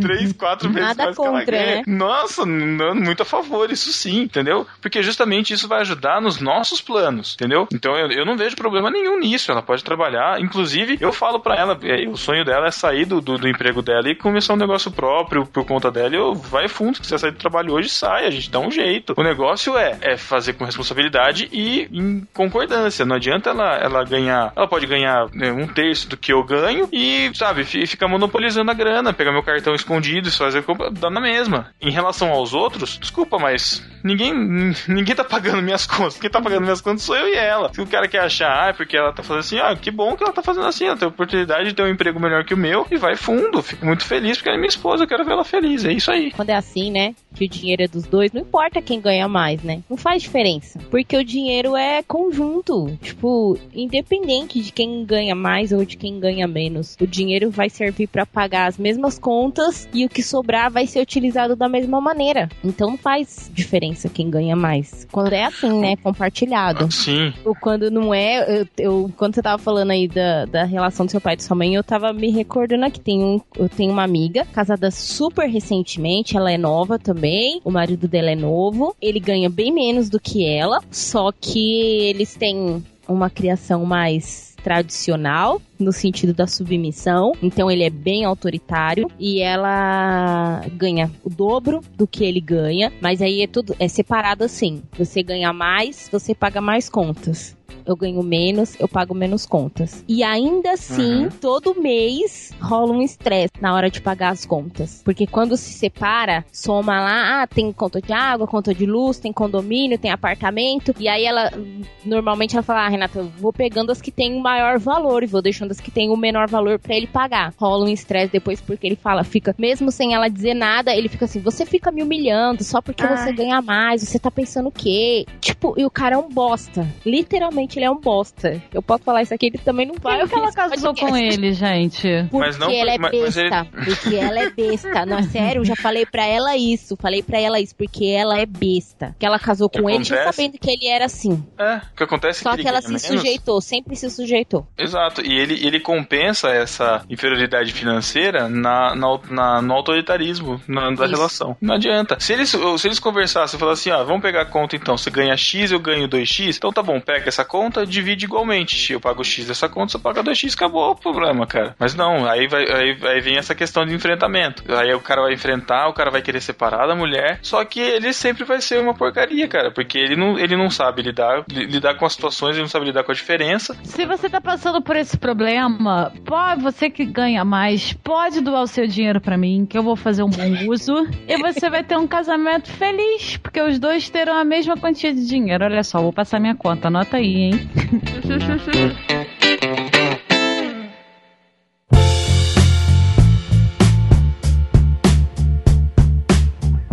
Speaker 4: três, quatro vezes
Speaker 2: Nada
Speaker 4: mais
Speaker 2: contra,
Speaker 4: que ela ganha.
Speaker 2: né?
Speaker 4: Nossa, não, muito a favor, isso sim, entendeu? Porque justamente isso vai ajudar nos nossos planos, entendeu? Então eu, eu não vejo problema nenhum nisso. Ela pode trabalhar. Inclusive, eu falo pra ela, é, o sonho dela é sair do, do, do emprego dela e começar um negócio próprio por conta dela. Eu vai fundo, se quiser sair do trabalho hoje, sai, a gente dá um jeito. O negócio é, é fazer com responsabilidade e em concordância. Não adianta ela, ela ganhar. Ela pode ganhar né, um terço do que eu ganho e, sabe, fi- ficar monopolizando a grana, pegar meu cartão escondido e fazer compra, dá na mesma. Em relação aos outros, desculpa, mas ninguém, (laughs) ninguém tá pagando minhas contas. Quem tá pagando minhas contas sou eu e ela. Se o cara quer achar, ah, é porque ela tá fazendo assim, ah, que bom que ela tá fazendo assim, ela tem a oportunidade de ter um emprego melhor que o meu e vai fundo. Fico muito feliz porque ela é minha esposa, eu quero ver ela feliz. É isso aí.
Speaker 2: Quando é assim, né? Que o dinheiro é dos dois, não importa quem ganha mais, né? Não faz diferença. Porque o dinheiro é conjunto. Tipo, independente de quem ganha mais ou de quem ganha menos. O dinheiro vai servir pra pagar as mesmas contas e o que sobrar vai ser utilizado da mesma maneira. Então não faz diferença quem ganha mais. Quando é assim, né? Compartilhado.
Speaker 4: Sim.
Speaker 2: Ou quando não é, eu, eu- quando você tava falando aí da, da relação do seu pai e da sua mãe, eu tava me recordando que tem um, eu tenho uma amiga casada super recentemente, ela é nova também, o marido dela é novo, ele ganha bem menos do que ela, só que eles têm uma criação mais tradicional no sentido da submissão, então ele é bem autoritário. E ela ganha o dobro do que ele ganha, mas aí é tudo é separado assim. Você ganha mais, você paga mais contas. Eu ganho menos, eu pago menos contas. E ainda assim,
Speaker 12: Uhum.
Speaker 2: todo mês rola um estresse na hora de pagar as contas. Porque quando se separa, soma lá, ah, tem conta de água, conta de luz, tem condomínio, tem apartamento. E aí ela, normalmente ela fala, ah, Renata, eu vou pegando as que têm o maior valor e vou deixando as que têm o menor valor pra ele pagar. Rola um estresse depois porque ele fala, fica, mesmo sem ela dizer nada, ele fica assim, você fica me humilhando só porque você ganha mais, você tá pensando o quê? Tipo, e o cara é um bosta. Literalmente ele é um bosta. Eu posso falar isso aqui, ele também não vai.
Speaker 5: Por que ela casou com ele, gente?
Speaker 2: Porque
Speaker 4: Mas não
Speaker 2: ela é
Speaker 4: mas ele-
Speaker 2: besta. Porque ela é besta. Não, é sério, eu já falei pra ela isso. Falei pra ela isso, porque ela é besta. Que ela casou com ele já
Speaker 4: Acontece.
Speaker 2: sabendo que ele era assim.
Speaker 4: É, o que acontece
Speaker 2: Só
Speaker 4: é que,
Speaker 2: que
Speaker 4: ele
Speaker 2: ela se
Speaker 4: menos.
Speaker 2: sujeitou, sempre se sujeitou.
Speaker 4: Exato, e ele, ele compensa essa inferioridade financeira na, na- na- no autoritarismo na- da
Speaker 2: Isso.
Speaker 4: relação. Não adianta. Se eles, se eles conversassem e falassem assim, ah, vamos pegar a conta então, você ganha X, eu ganho 2X, então tá bom, pega essa conta, divide igualmente. Eu pago X dessa conta, você paga 2X, acabou o problema, cara. Mas não, aí, vai, aí, aí vem essa questão de enfrentamento. Aí o cara vai enfrentar, o cara vai querer separar da mulher, só que ele sempre vai ser uma porcaria, cara, porque ele não, ele não sabe lidar, li- lidar com as situações, ele não sabe lidar com a diferença.
Speaker 5: Se você tá passando por esse problema, pode, você que ganha mais, pode doar o seu dinheiro pra mim, que eu vou fazer um bom (laughs) uso. e você vai ter um casamento feliz, porque os dois terão a mesma quantia de dinheiro. Olha só, vou passar minha conta, anota aí, hein? mí. (laughs)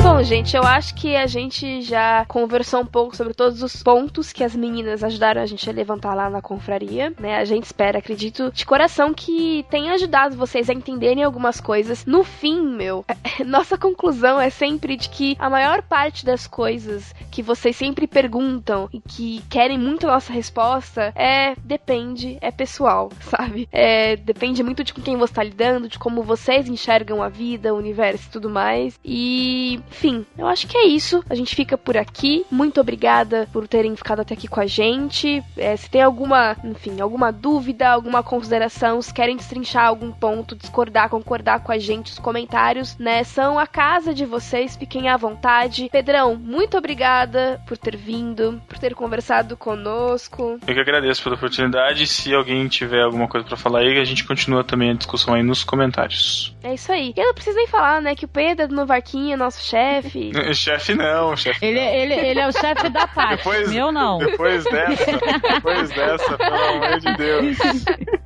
Speaker 1: Bom, gente, eu acho que a gente já conversou um pouco sobre todos os pontos que as meninas ajudaram a gente a levantar lá na confraria, né? A gente espera, acredito, de coração que tenha ajudado vocês a entenderem algumas coisas. No fim, meu, (laughs) nossa conclusão é sempre de que a maior parte das coisas que vocês sempre perguntam e que querem muito a nossa resposta é depende, é pessoal, (laughs) sabe? É, depende muito de com quem você tá lidando, de como vocês enxergam a vida, o universo e tudo mais. E, enfim, eu acho que é isso. A gente fica por aqui. Muito obrigada por terem ficado até aqui com a gente. É, se tem alguma, enfim, alguma dúvida, alguma consideração, se querem destrinchar algum ponto, discordar, concordar com a gente, os comentários, né, são a casa de vocês. Fiquem à vontade. Pedrão, muito obrigada por ter vindo, por ter conversado conosco.
Speaker 4: Eu que agradeço pela oportunidade. Se alguém tiver alguma coisa para falar aí, a gente continua também a discussão aí nos comentários.
Speaker 1: É isso aí. E eu não preciso nem falar, né, que o Pedro no Varquinha é nosso chefe. (laughs)
Speaker 4: chefe não, chefe.
Speaker 5: Ele, ele, ele é o chefe da (laughs) parte.
Speaker 4: Depois,
Speaker 5: Meu não.
Speaker 4: Depois dessa, depois dessa, pelo amor de Deus.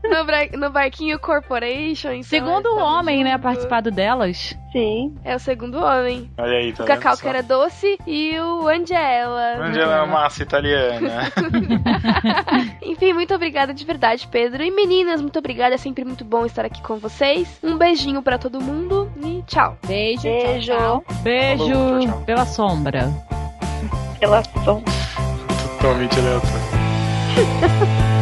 Speaker 1: No, bra- no Barquinho Corporation. Então
Speaker 5: Segundo o homem, né, participado delas.
Speaker 3: Sim.
Speaker 1: É o segundo homem.
Speaker 4: Olha aí, tá
Speaker 1: o Cacau que era doce e o Angela.
Speaker 4: Angela é uma massa italiana. (laughs)
Speaker 1: Enfim, muito obrigada de verdade, Pedro. E meninas, muito obrigada. É sempre muito bom estar aqui com vocês. Um beijinho pra todo mundo e tchau.
Speaker 2: Beijo.
Speaker 3: Beijo.
Speaker 5: Beijo
Speaker 4: Falou, tchau, tchau.
Speaker 5: pela sombra.
Speaker 3: Relação.
Speaker 4: Totalmente aleatório. (laughs)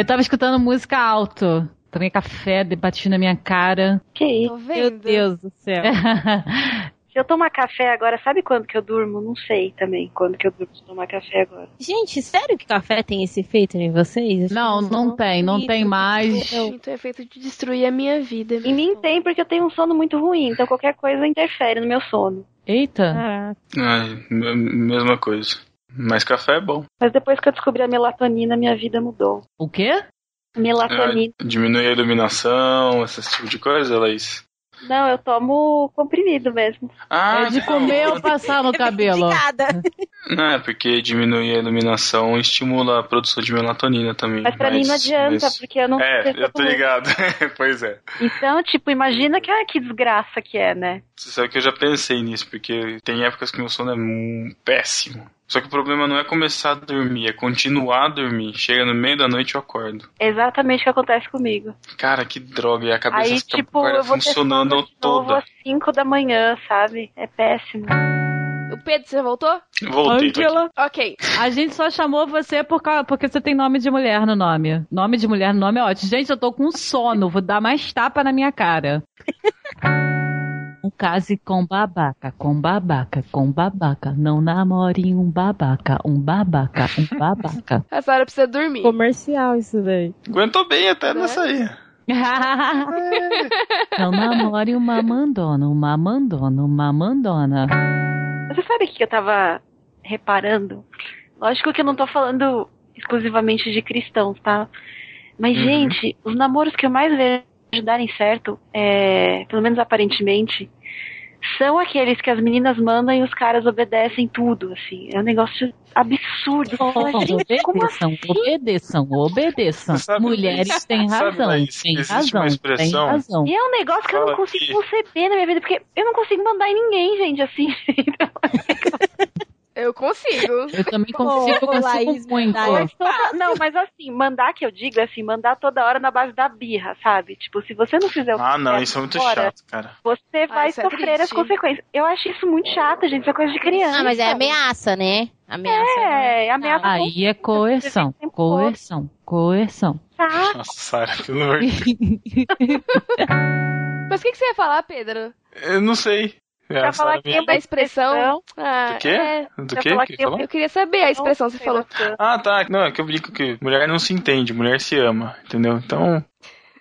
Speaker 5: Eu tava escutando música alto. Tomei café, bati na minha cara.
Speaker 3: Que isso?
Speaker 2: Meu. Deus do céu. (laughs)
Speaker 3: Se eu tomar café agora, sabe quando que eu durmo? Não sei também quando que eu durmo se tomar café agora.
Speaker 2: Gente, sério que café tem esse efeito em vocês?
Speaker 5: Não, não tem, não tem mais.
Speaker 1: Então é feito de destruir a minha vida.
Speaker 3: Em mim tem porque eu tenho um sono muito ruim, então qualquer coisa interfere no meu sono.
Speaker 5: Eita.
Speaker 2: Caraca.
Speaker 4: Ai, me- mesma coisa. Mas café é bom.
Speaker 3: Mas depois que eu descobri a melatonina, minha vida mudou.
Speaker 5: O quê?
Speaker 3: Melatonina.
Speaker 4: É, diminui a iluminação, esse tipo de coisa, Laís.
Speaker 3: Não, eu tomo comprimido mesmo.
Speaker 4: Ah,
Speaker 5: é de comer ou passar no cabelo?
Speaker 2: Obrigada.
Speaker 4: Não, é porque diminui a iluminação e estimula a produção de melatonina também.
Speaker 3: Mas pra mim não adianta,
Speaker 4: mas-
Speaker 3: porque eu não
Speaker 4: É, eu tô ligado. (laughs) pois é.
Speaker 3: Então, tipo, imagina que, ah, que desgraça que é, né?
Speaker 4: Você sabe que eu já pensei nisso, porque tem épocas que meu sono é péssimo. Só que o problema não é começar a dormir, é continuar a dormir. Chega no meio da noite eu acordo.
Speaker 3: É exatamente o que acontece comigo.
Speaker 4: Cara, que droga. E a cabeça
Speaker 3: Aí,
Speaker 4: fica
Speaker 3: tipo, eu vou
Speaker 4: funcionando
Speaker 3: de novo
Speaker 4: toda.
Speaker 3: às 5 da manhã, sabe? É péssimo.
Speaker 1: O Pedro, você voltou?
Speaker 4: Voltei.
Speaker 5: Angela.
Speaker 1: Ok.
Speaker 5: A gente só chamou você por causa, porque você tem nome de mulher no nome. Nome de mulher no nome é ótimo. Gente, eu tô com sono, vou dar mais tapa na minha cara. (laughs) Um case com babaca, com babaca, com babaca. Não namore um babaca, um babaca, um (laughs) babaca.
Speaker 1: A senhora precisa dormir.
Speaker 2: Comercial isso daí.
Speaker 4: Aguentou bem até
Speaker 3: Né?
Speaker 4: nessa aí. (laughs)
Speaker 5: Não namore uma mandona, uma mandona, uma mandona.
Speaker 3: Você sabe o que eu tava reparando? Lógico que eu não tô falando exclusivamente de cristãos, tá? Mas,
Speaker 4: Uhum.
Speaker 3: gente, os namoros que eu mais vejo darem certo, é, pelo menos aparentemente, são aqueles que as meninas mandam e os caras obedecem tudo, assim. É um negócio absurdo. Você fala, gente, como
Speaker 5: Obedeçam,
Speaker 3: assim?
Speaker 5: obedeçam, obedeçam.
Speaker 4: Sabe,
Speaker 5: Mulheres têm razão, têm
Speaker 4: existe
Speaker 5: razão,
Speaker 4: uma
Speaker 5: têm
Speaker 4: expressão-
Speaker 5: razão.
Speaker 3: E é um negócio que eu não
Speaker 4: Fala
Speaker 3: consigo
Speaker 4: que-
Speaker 3: conceber na minha vida, porque eu não consigo mandar em ninguém, gente, assim. (laughs)
Speaker 1: Eu consigo.
Speaker 5: Eu também consigo, consigo
Speaker 2: Laís,
Speaker 5: muito.
Speaker 2: é
Speaker 3: Toda- não, mas assim, mandar que eu digo, é assim, mandar toda hora na base da birra, sabe? Tipo, se você não fizer o que
Speaker 4: Ah, não, isso é muito
Speaker 3: agora,
Speaker 4: chato, cara.
Speaker 3: Você vai
Speaker 1: isso é
Speaker 3: sofrer as
Speaker 1: triste.
Speaker 3: consequências. Eu acho isso muito chato, gente. Isso é coisa de criança.
Speaker 2: Ah, mas é ameaça, né? Ameaça. né?
Speaker 3: É, ameaça com
Speaker 5: Aí é coerção, coerção, coerção.
Speaker 3: chato.
Speaker 4: Nossa, Sara, de Deus. (laughs)
Speaker 1: Mas o que, que você ia falar, Pedro?
Speaker 4: Eu não sei. É,
Speaker 3: Pra
Speaker 4: a
Speaker 3: falar que é
Speaker 1: Da expressão? Ah,
Speaker 4: Do quê?
Speaker 1: é.
Speaker 4: Do quê? que
Speaker 3: que eu-
Speaker 4: falou?
Speaker 1: Eu queria saber a expressão que você falou.
Speaker 4: Ah, tá. Não, é que eu brinco que mulher não se entende, mulher se ama, entendeu? Então.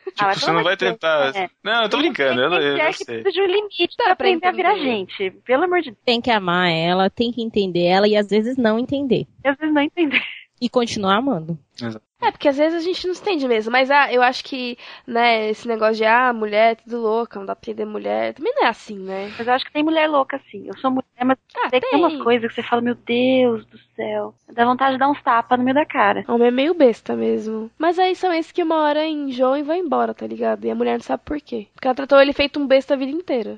Speaker 4: Tipo,
Speaker 3: Ah,
Speaker 4: você não vai tentar.
Speaker 3: é.
Speaker 4: Não, eu tô brincando, eu,
Speaker 3: Tem
Speaker 4: eu, eu sei.
Speaker 3: precisa de um limite pra
Speaker 1: pra
Speaker 3: aprender a virar
Speaker 1: entender.
Speaker 3: gente. Pelo amor de Deus.
Speaker 2: Tem que amar ela, tem que entender ela e às vezes não entender.
Speaker 3: Às vezes não entender.
Speaker 2: E continuar amando.
Speaker 1: É, porque às vezes a gente não entende mesmo. Mas ah, eu acho que, né, esse negócio de, ah, mulher é tudo louca, não dá pra entender mulher, também não é assim, né?
Speaker 3: Mas eu acho que tem mulher louca, assim. Eu sou mulher, mas
Speaker 1: Ah,
Speaker 3: tem, tem umas coisas que você fala, meu Deus do céu. Dá vontade de dar uns tapas no meio da cara.
Speaker 1: Homem é meio besta mesmo. Mas aí são esses que uma hora enjoam e vão embora, tá ligado? E a mulher não sabe por quê. Porque ela tratou ele feito um besta a vida inteira.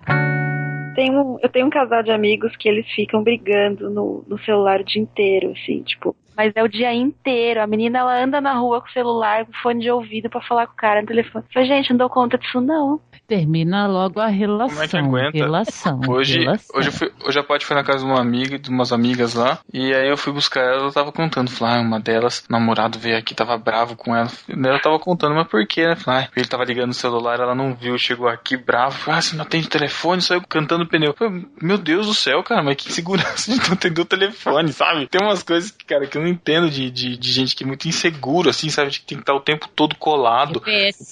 Speaker 3: Um, eu tenho um casal de amigos que eles ficam brigando no, no celular o dia inteiro, assim, tipo. Mas é o dia inteiro. A menina, ela anda na rua com o celular, com fone de ouvido pra falar com o cara no telefone. Falei, gente, não dou conta disso não.
Speaker 5: Termina logo a relação.
Speaker 4: Como é que aguenta?
Speaker 5: Relação.
Speaker 4: Hoje,
Speaker 5: relação.
Speaker 4: hoje, eu fui, hoje a Paty foi na casa de uma amiga, de umas amigas lá, e aí eu fui buscar ela, ela tava contando, falei, ah, uma delas, o namorado veio aqui, tava bravo com ela. Ela tava contando, mas por quê, né? Falei, ah, ele tava ligando no celular, ela não viu, chegou aqui bravo, falei, ah, você não atende o telefone, saiu cantando pneu. Falei, Meu Deus do céu, cara, mas que segurança de não atender o telefone, sabe? Tem umas coisas, cara, que eu não entendo de, de, de gente que é muito inseguro, assim, sabe? De que tem que estar o tempo todo colado.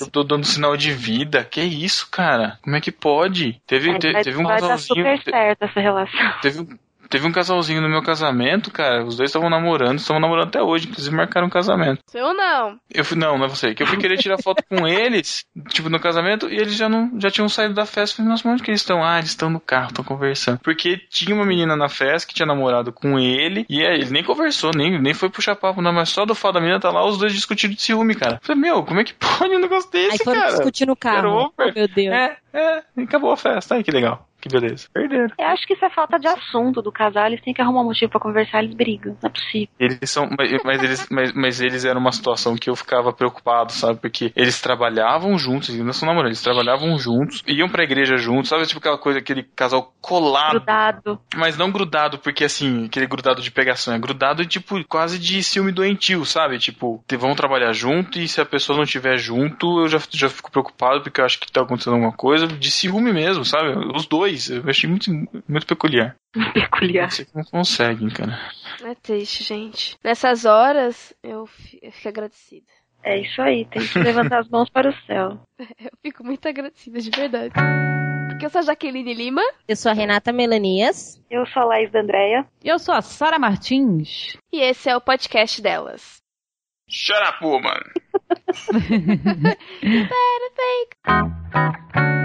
Speaker 4: Eu tô dando sinal de vida. Que isso, cara? Como é que pode? Teve, te-
Speaker 3: vai,
Speaker 4: teve um
Speaker 3: vai dar super certo essa relação.
Speaker 4: Teve, um- teve um casalzinho no meu casamento, cara. Os dois estavam namorando, estavam namorando até hoje, inclusive marcaram um casamento.
Speaker 1: Seu não.
Speaker 4: Eu fui, não, não é você. Que eu fui querer tirar foto com eles, tipo, no casamento, e eles já não já tinham saído da festa. Eu falei, nossa, mas onde que eles estão? Ah, eles estão no carro, estão conversando. Porque tinha uma menina na festa que tinha namorado com ele, e aí, ele nem conversou, nem, nem foi puxar papo, não, mas só do fato da menina tá lá, os dois discutindo de ciúme, cara. Eu falei, meu, como é que pode um negócio desse,
Speaker 2: Aí foram
Speaker 4: cara?
Speaker 2: discutir no carro. Oh, meu Deus.
Speaker 4: É, é, e acabou a festa. Ai, que legal. Que beleza. Perderam.
Speaker 3: Eu acho que isso é falta de assunto do casal. Eles têm que arrumar um motivo pra conversar, eles brigam. Não é possível.
Speaker 4: Eles são, mas, mas eles, mas, mas eles eram uma situação que eu ficava preocupado, sabe? Porque eles trabalhavam juntos, eles não são namorados, eles trabalhavam juntos, iam pra igreja juntos, sabe? Tipo aquela coisa, aquele casal colado.
Speaker 3: Grudado.
Speaker 4: Mas não grudado, porque assim, aquele grudado de pegação, é grudado tipo quase de ciúme doentio, sabe? Tipo, te- vão trabalhar junto e se a pessoa não estiver junto, eu já, já fico preocupado porque eu acho que tá acontecendo alguma coisa de ciúme mesmo, sabe? Os dois, eu achei muito, muito peculiar.
Speaker 3: Peculiar.
Speaker 4: Vocês não conseguem, cara.
Speaker 1: É triste, gente. Nessas horas, eu, fi- eu fico agradecida.
Speaker 3: É isso aí, tem que levantar as mãos para o céu. (laughs)
Speaker 1: Eu fico muito agradecida, de verdade. Porque eu sou a Jaqueline Lima.
Speaker 2: Eu sou a Renata Melanias.
Speaker 3: Eu sou a Laís da Andréia.
Speaker 5: Eu sou a Sara Martins.
Speaker 1: E esse é o podcast delas.
Speaker 4: Shut up, woman! (laughs)
Speaker 1: Better think.